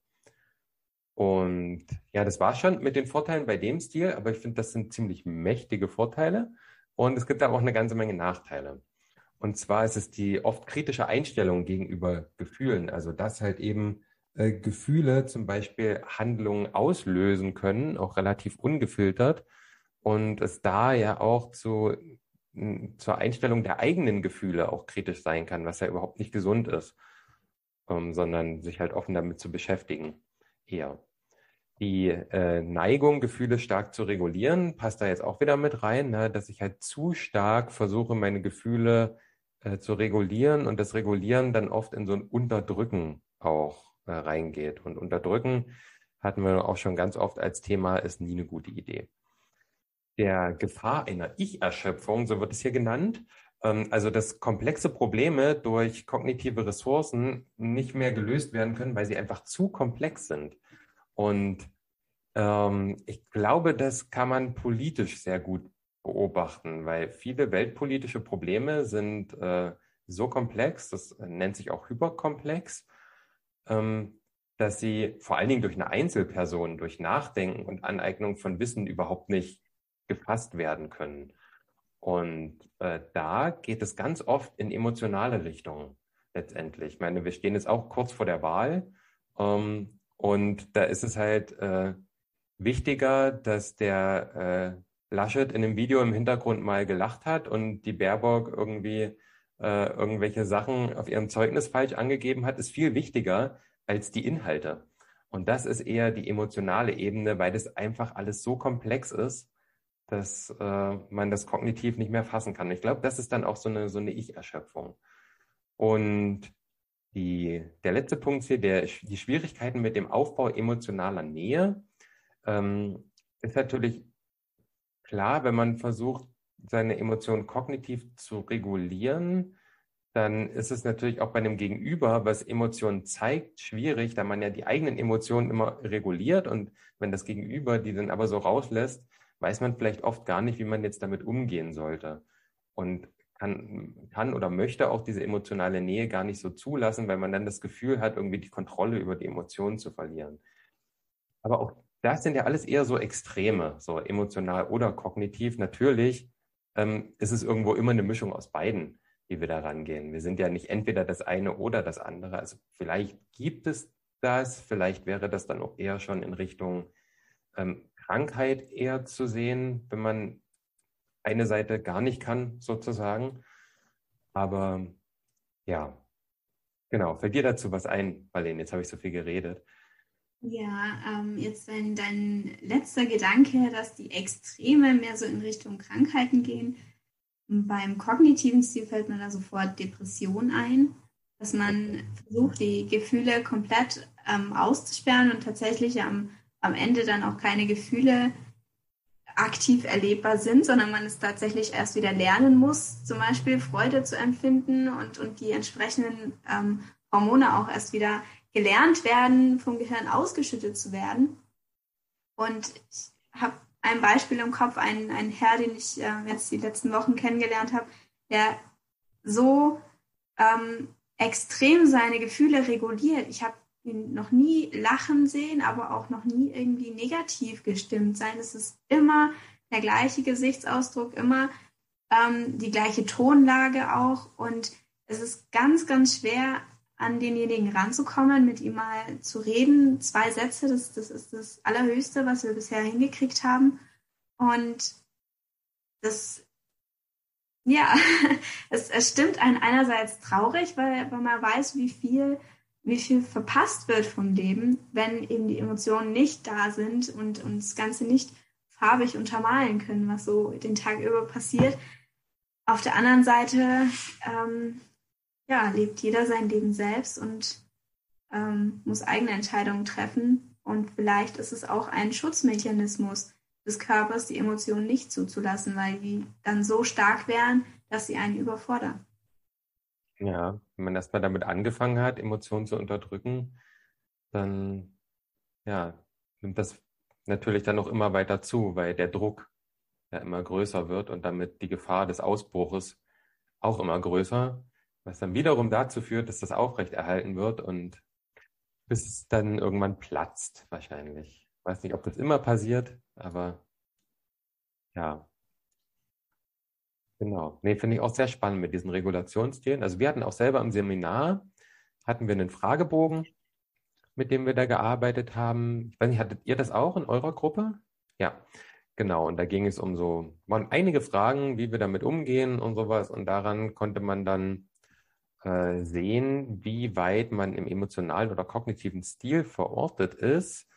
Speaker 1: Und ja, das war schon mit den Vorteilen bei dem Stil, aber ich finde, das sind ziemlich mächtige Vorteile. Und es gibt aber auch eine ganze Menge Nachteile. Und zwar ist es die oft kritische Einstellung gegenüber Gefühlen. Also, dass halt eben äh, Gefühle zum Beispiel Handlungen auslösen können, auch relativ ungefiltert. Und es da ja auch zu, zur Einstellung der eigenen Gefühle auch kritisch sein kann, was ja überhaupt nicht gesund ist, ähm, sondern sich halt offen damit zu beschäftigen eher. Die äh, Neigung, Gefühle stark zu regulieren, passt da jetzt auch wieder mit rein, ne? dass ich halt zu stark versuche, meine Gefühle äh, zu regulieren und das Regulieren dann oft in so ein Unterdrücken auch äh, reingeht. Und Unterdrücken hatten wir auch schon ganz oft als Thema, ist nie eine gute Idee. Der Gefahr einer Ich-Erschöpfung, so wird es hier genannt, also dass komplexe Probleme durch kognitive Ressourcen nicht mehr gelöst werden können, weil sie einfach zu komplex sind. Und ähm, ich glaube, das kann man politisch sehr gut beobachten, weil viele weltpolitische Probleme sind äh, so komplex, das nennt sich auch hyperkomplex, ähm, dass sie vor allen Dingen durch eine Einzelperson, durch Nachdenken und Aneignung von Wissen überhaupt nicht gefasst werden können. Und äh, da geht es ganz oft in emotionale Richtungen letztendlich. Ich meine, wir stehen jetzt auch kurz vor der Wahl ähm, und da ist es halt äh, wichtiger, dass der äh, Laschet in dem Video im Hintergrund mal gelacht hat und die Baerbock irgendwie äh, irgendwelche Sachen auf ihrem Zeugnis falsch angegeben hat, ist viel wichtiger als die Inhalte. Und das ist eher die emotionale Ebene, weil das einfach alles so komplex ist, dass äh, man das kognitiv nicht mehr fassen kann. Ich glaube, das ist dann auch so eine, so eine Ich-Erschöpfung. Und die, der letzte Punkt hier, der, die Schwierigkeiten mit dem Aufbau emotionaler Nähe, ähm, ist natürlich klar, wenn man versucht, seine Emotionen kognitiv zu regulieren, dann ist es natürlich auch bei einem Gegenüber, was Emotionen zeigt, schwierig, da man ja die eigenen Emotionen immer reguliert und wenn das Gegenüber die dann aber so rauslässt, weiß man vielleicht oft gar nicht, wie man jetzt damit umgehen sollte. Und kann, kann oder möchte auch diese emotionale Nähe gar nicht so zulassen, weil man dann das Gefühl hat, irgendwie die Kontrolle über die Emotionen zu verlieren. Aber auch das sind ja alles eher so Extreme, so emotional oder kognitiv. Natürlich ähm, ist es irgendwo immer eine Mischung aus beiden, wie wir da rangehen. Wir sind ja nicht entweder das eine oder das andere. Also vielleicht gibt es das, vielleicht wäre das dann auch eher schon in Richtung ähm, Krankheit eher zu sehen, wenn man eine Seite gar nicht kann, sozusagen. Aber ja, genau. Fällt dir dazu was ein, Marlene? Jetzt habe ich so viel geredet.
Speaker 2: Ja, ähm, jetzt dein, dein letzter Gedanke, dass die Extreme mehr so in Richtung Krankheiten gehen. Beim kognitiven Stil fällt mir da sofort Depression ein, dass man versucht, die Gefühle komplett ähm, auszusperren und tatsächlich am, am Ende dann auch keine Gefühle aktiv erlebbar sind, sondern man es tatsächlich erst wieder lernen muss, zum Beispiel Freude zu empfinden und, und die entsprechenden ähm, Hormone auch erst wieder gelernt werden, vom Gehirn ausgeschüttet zu werden. Und ich habe ein Beispiel im Kopf, einen, einen Herr, den ich äh, jetzt die letzten Wochen kennengelernt habe, der so ähm, extrem seine Gefühle reguliert. Ich habe noch nie lachen sehen, aber auch noch nie irgendwie negativ gestimmt sein. Es ist immer der gleiche Gesichtsausdruck, immer ähm, die gleiche Tonlage auch. Und es ist ganz, ganz schwer, an denjenigen ranzukommen, mit ihm mal zu reden. Zwei Sätze, das, das ist das Allerhöchste, was wir bisher hingekriegt haben. Und das, ja, es, es stimmt einen einerseits traurig, weil, weil man weiß, wie viel, wie viel verpasst wird vom Leben, wenn eben die Emotionen nicht da sind und, und das Ganze nicht farbig untermalen können, was so den Tag über passiert. Auf der anderen Seite, ähm, ja, lebt jeder sein Leben selbst und ähm, muss eigene Entscheidungen treffen. Und vielleicht ist es auch ein Schutzmechanismus des Körpers, die Emotionen nicht zuzulassen, weil die dann so stark wären, dass sie einen überfordern.
Speaker 1: Ja, wenn man erstmal damit angefangen hat, Emotionen zu unterdrücken, dann ja, nimmt das natürlich dann noch immer weiter zu, weil der Druck ja immer größer wird und damit die Gefahr des Ausbruches auch immer größer was dann wiederum dazu führt, dass das aufrechterhalten wird und bis es dann irgendwann platzt, wahrscheinlich. Ich weiß nicht, ob das immer passiert, aber ja. Genau. Nee, finde ich auch sehr spannend mit diesen Regulationsstilen. Also wir hatten auch selber im Seminar, hatten wir einen Fragebogen, mit dem wir da gearbeitet haben. Ich weiß nicht, hattet ihr das auch in eurer Gruppe? Ja, genau. Und da ging es um so, waren einige Fragen, wie wir damit umgehen und sowas. Und daran konnte man dann äh, sehen, wie weit man im emotionalen oder kognitiven Stil verortet ist.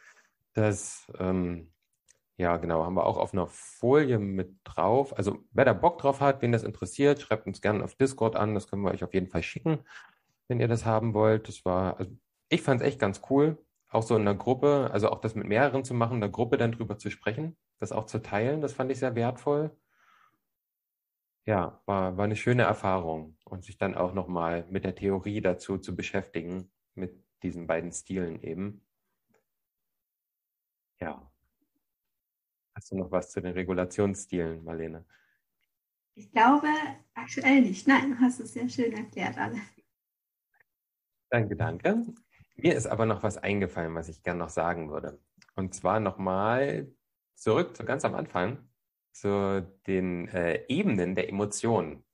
Speaker 1: Das, ähm, ja, genau, haben wir auch auf einer Folie mit drauf. Also, wer da Bock drauf hat, wen das interessiert, schreibt uns gerne auf Discord an. Das können wir euch auf jeden Fall schicken, wenn ihr das haben wollt. Das war, also, ich fand es echt ganz cool, auch so in der Gruppe, also auch das mit mehreren zu machen, in der Gruppe dann drüber zu sprechen, das auch zu teilen, das fand ich sehr wertvoll. ja, war, war eine schöne Erfahrung und sich dann auch nochmal mit der Theorie dazu zu beschäftigen, mit diesen beiden Stilen eben. Ja. Hast du noch was zu den Regulationsstilen, Marlene?
Speaker 2: Ich glaube aktuell nicht. Nein, du hast es sehr schön erklärt alles.
Speaker 1: Danke, danke. Mir ist aber noch was eingefallen, was ich gerne noch sagen würde. Und zwar nochmal zurück zu ganz am Anfang zu den äh, Ebenen der Emotionen.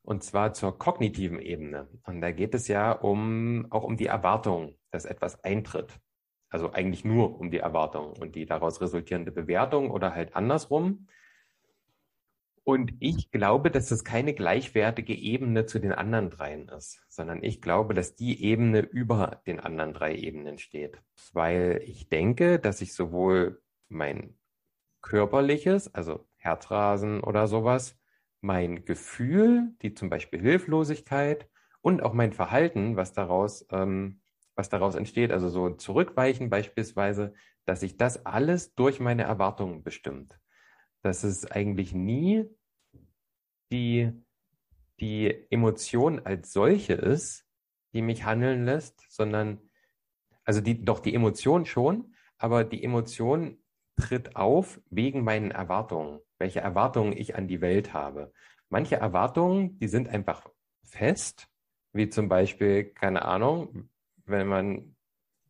Speaker 1: Und zwar zur kognitiven Ebene. Und da geht es ja um, auch um die Erwartung, dass etwas eintritt. Also eigentlich nur um die Erwartung und die daraus resultierende Bewertung oder halt andersrum. Und ich glaube, dass es keine gleichwertige Ebene zu den anderen dreien ist, sondern ich glaube, dass die Ebene über den anderen drei Ebenen steht. Weil ich denke, dass ich sowohl mein körperliches, also Herzrasen oder sowas, mein Gefühl, die zum Beispiel Hilflosigkeit und auch mein Verhalten, was daraus, ähm, was daraus entsteht, also so zurückweichen beispielsweise, dass sich das alles durch meine Erwartungen bestimmt. Dass es eigentlich nie die, die Emotion als solche ist, die mich handeln lässt, sondern, also die, doch die Emotion schon, aber die Emotion tritt auf wegen meinen Erwartungen welche Erwartungen ich an die Welt habe. Manche Erwartungen, die sind einfach fest, wie zum Beispiel, keine Ahnung, wenn man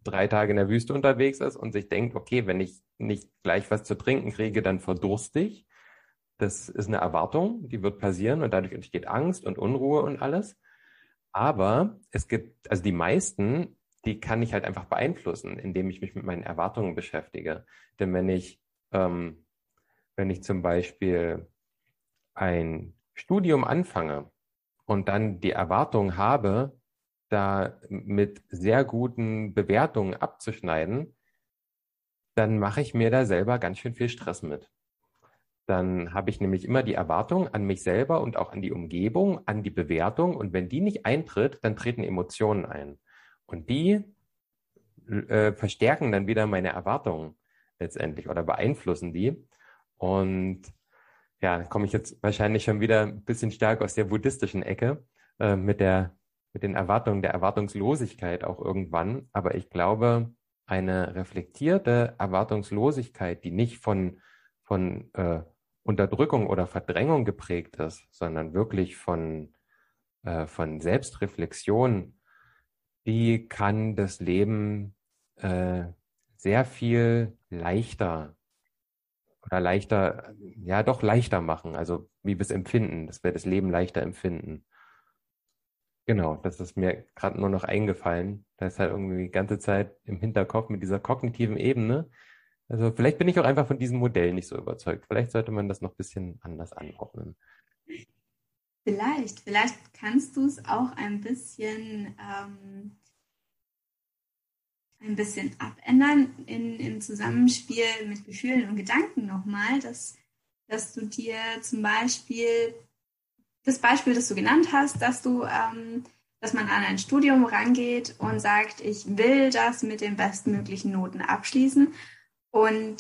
Speaker 1: drei Tage in der Wüste unterwegs ist und sich denkt, okay, wenn ich nicht gleich was zu trinken kriege, dann verdurste ich. Das ist eine Erwartung, die wird passieren und dadurch entsteht Angst und Unruhe und alles. Aber es gibt, also die meisten, die kann ich halt einfach beeinflussen, indem ich mich mit meinen Erwartungen beschäftige. Denn wenn ich ähm, wenn ich zum Beispiel ein Studium anfange und dann die Erwartung habe, da mit sehr guten Bewertungen abzuschneiden, dann mache ich mir da selber ganz schön viel Stress mit. Dann habe ich nämlich immer die Erwartung an mich selber und auch an die Umgebung, an die Bewertung. Und wenn die nicht eintritt, dann treten Emotionen ein. Und die äh, verstärken dann wieder meine Erwartungen letztendlich oder beeinflussen die. Und ja, komme ich jetzt wahrscheinlich schon wieder ein bisschen stark aus der buddhistischen Ecke äh, mit der mit den Erwartungen der Erwartungslosigkeit auch irgendwann. Aber ich glaube, eine reflektierte Erwartungslosigkeit, die nicht von von äh, Unterdrückung oder Verdrängung geprägt ist, sondern wirklich von äh, von Selbstreflexion, die kann das Leben äh, sehr viel leichter oder leichter, ja doch leichter machen, also wie wir es empfinden, dass wir das Leben leichter empfinden. Genau, das ist mir gerade nur noch eingefallen. Da ist halt irgendwie die ganze Zeit im Hinterkopf mit dieser kognitiven Ebene. Also vielleicht bin ich auch einfach von diesem Modell nicht so überzeugt. Vielleicht sollte man das noch ein bisschen anders anordnen.
Speaker 2: Vielleicht, vielleicht kannst du es auch ein bisschen ähm, ein bisschen abändern in, im Zusammenspiel mit Gefühlen und Gedanken nochmal, dass, dass du dir zum Beispiel das Beispiel, das du genannt hast, dass du, ähm, dass man an ein Studium rangeht und sagt, ich will das mit den bestmöglichen Noten abschließen und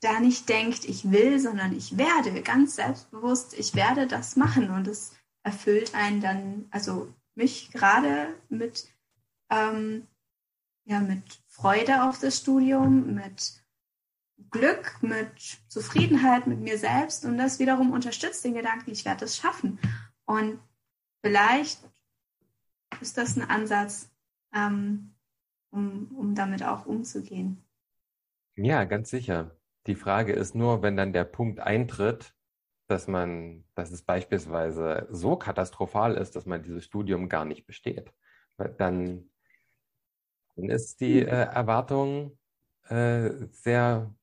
Speaker 2: da nicht denkt, ich will, sondern ich werde. Ganz selbstbewusst, ich werde das machen und es erfüllt einen dann, also mich gerade mit ähm, ja, mit Freude auf das Studium, mit Glück, mit Zufriedenheit mit mir selbst und das wiederum unterstützt den Gedanken, ich werde es schaffen. Und vielleicht ist das ein Ansatz, ähm, um, um damit auch umzugehen.
Speaker 1: Ja, ganz sicher. Die Frage ist nur, wenn dann der Punkt eintritt, dass man, dass es beispielsweise so katastrophal ist, dass man dieses Studium gar nicht besteht, dann dann ist die äh, Erwartung äh, sehr,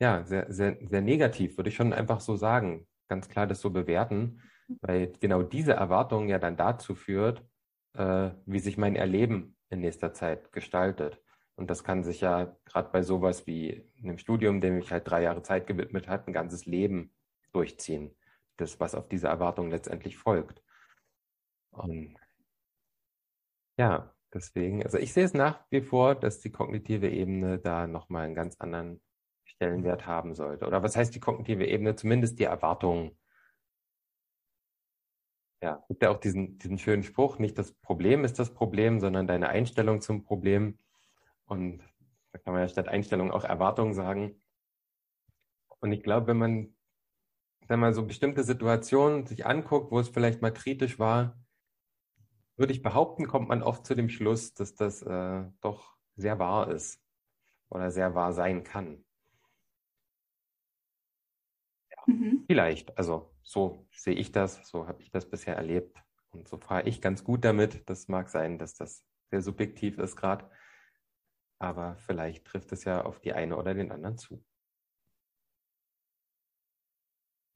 Speaker 1: ja, sehr, sehr, sehr negativ, würde ich schon einfach so sagen. Ganz klar das so bewerten, weil genau diese Erwartung ja dann dazu führt, äh, wie sich mein Erleben in nächster Zeit gestaltet. Und das kann sich ja gerade bei sowas wie einem Studium, dem ich halt drei Jahre Zeit gewidmet hat, ein ganzes Leben durchziehen. Das, was auf diese Erwartung letztendlich folgt. Und ja, Deswegen, also ich sehe es nach wie vor, dass die kognitive Ebene da nochmal einen ganz anderen Stellenwert haben sollte. Oder was heißt die kognitive Ebene? Zumindest die Erwartung ja, gibt ja auch diesen, diesen schönen Spruch, nicht das Problem ist das Problem, sondern deine Einstellung zum Problem. Und da kann man ja statt Einstellung auch Erwartung sagen. Und ich glaube, wenn man wenn man so bestimmte Situationen sich anguckt, wo es vielleicht mal kritisch war, würde ich behaupten, kommt man oft zu dem Schluss, dass das äh, doch sehr wahr ist oder sehr wahr sein kann. Ja, mhm. Vielleicht, also so sehe ich das, so habe ich das bisher erlebt und so fahre ich ganz gut damit. Das mag sein, dass das sehr subjektiv ist gerade, aber vielleicht trifft es ja auf die eine oder den anderen zu.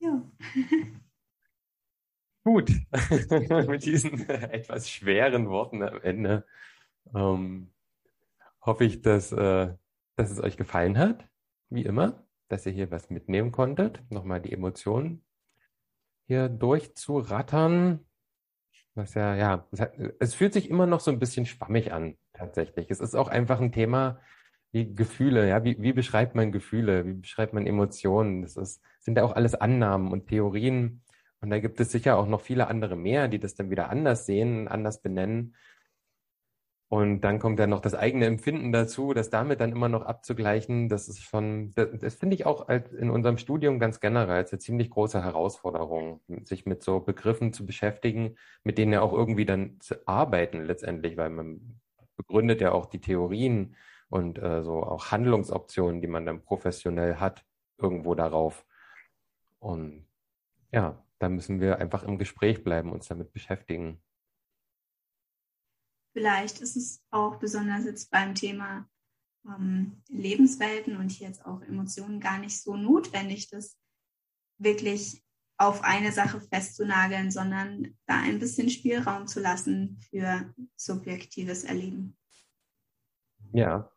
Speaker 2: Ja.
Speaker 1: Gut, mit diesen etwas schweren Worten am Ende ähm, hoffe ich, dass, äh, dass es euch gefallen hat, wie immer, dass ihr hier was mitnehmen konntet, nochmal die Emotionen hier durchzurattern. Was ja, ja, es, hat, es fühlt sich immer noch so ein bisschen schwammig an, tatsächlich. Es ist auch einfach ein Thema, wie Gefühle, ja, wie, wie beschreibt man Gefühle, wie beschreibt man Emotionen? Das ist, sind ja auch alles Annahmen und Theorien. Und da gibt es sicher auch noch viele andere mehr, die das dann wieder anders sehen, anders benennen. Und dann kommt ja noch das eigene Empfinden dazu, das damit dann immer noch abzugleichen. Das ist schon, das, das finde ich auch in unserem Studium ganz generell als eine ziemlich große Herausforderung, sich mit so Begriffen zu beschäftigen, mit denen ja auch irgendwie dann zu arbeiten letztendlich, weil man begründet ja auch die Theorien und äh, so auch Handlungsoptionen, die man dann professionell hat, irgendwo darauf. Und ja, da müssen wir einfach im Gespräch bleiben, uns damit beschäftigen.
Speaker 2: Vielleicht ist es auch besonders jetzt beim Thema ähm, Lebenswelten und hier jetzt auch Emotionen gar nicht so notwendig, das wirklich auf eine Sache festzunageln, sondern da ein bisschen Spielraum zu lassen für subjektives Erleben.
Speaker 1: Ja,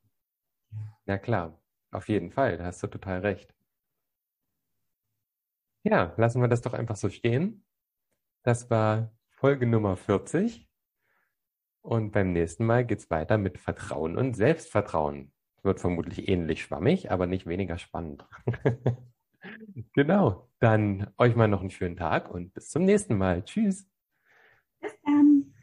Speaker 1: ja klar, auf jeden Fall, da hast du total recht. Ja, lassen wir das doch einfach so stehen. Das war Folge Nummer 40. Und beim nächsten Mal geht es weiter mit Vertrauen und Selbstvertrauen. Wird vermutlich ähnlich schwammig, aber nicht weniger spannend. genau. Dann euch mal noch einen schönen Tag und bis zum nächsten Mal. Tschüss.
Speaker 2: Bis dann.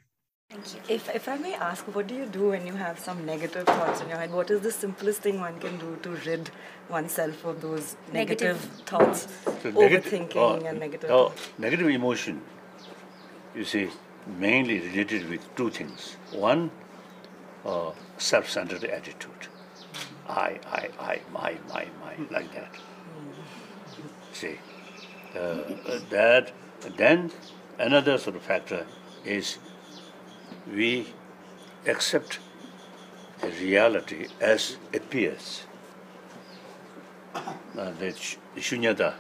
Speaker 3: If, if I may ask, what do you do when you have some negative thoughts in your head? What is the simplest thing one can do to rid oneself of those negative, negative thoughts, so overthinking negative, and negative?
Speaker 4: Oh, negative emotion, you see, mainly related with two things. One, uh, self-centered attitude. I, I, I, my, my, my, like that. See, uh, that, then another sort of factor is we accept the reality as appears. Uh, the shunyata,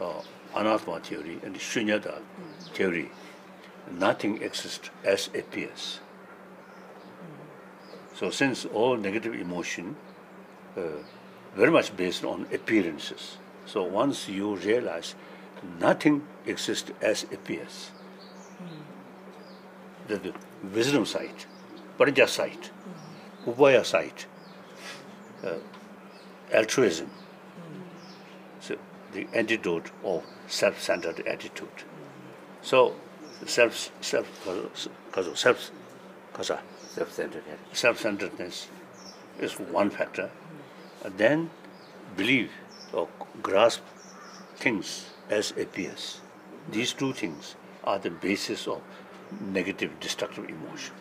Speaker 4: uh, anatma theory and shunyata theory. nothing exists as appears. So since all negative emotion uh, very much based on appearances, so once you realize nothing exists as appears, the, the wisdom side, parija side, upaya side, uh, altruism, so the antidote of self-centered attitude. So self self kazo self cause self centeredness self centeredness is one factor. And then believe or grasp things as appears. These two things are the basis of negative destructive emotion.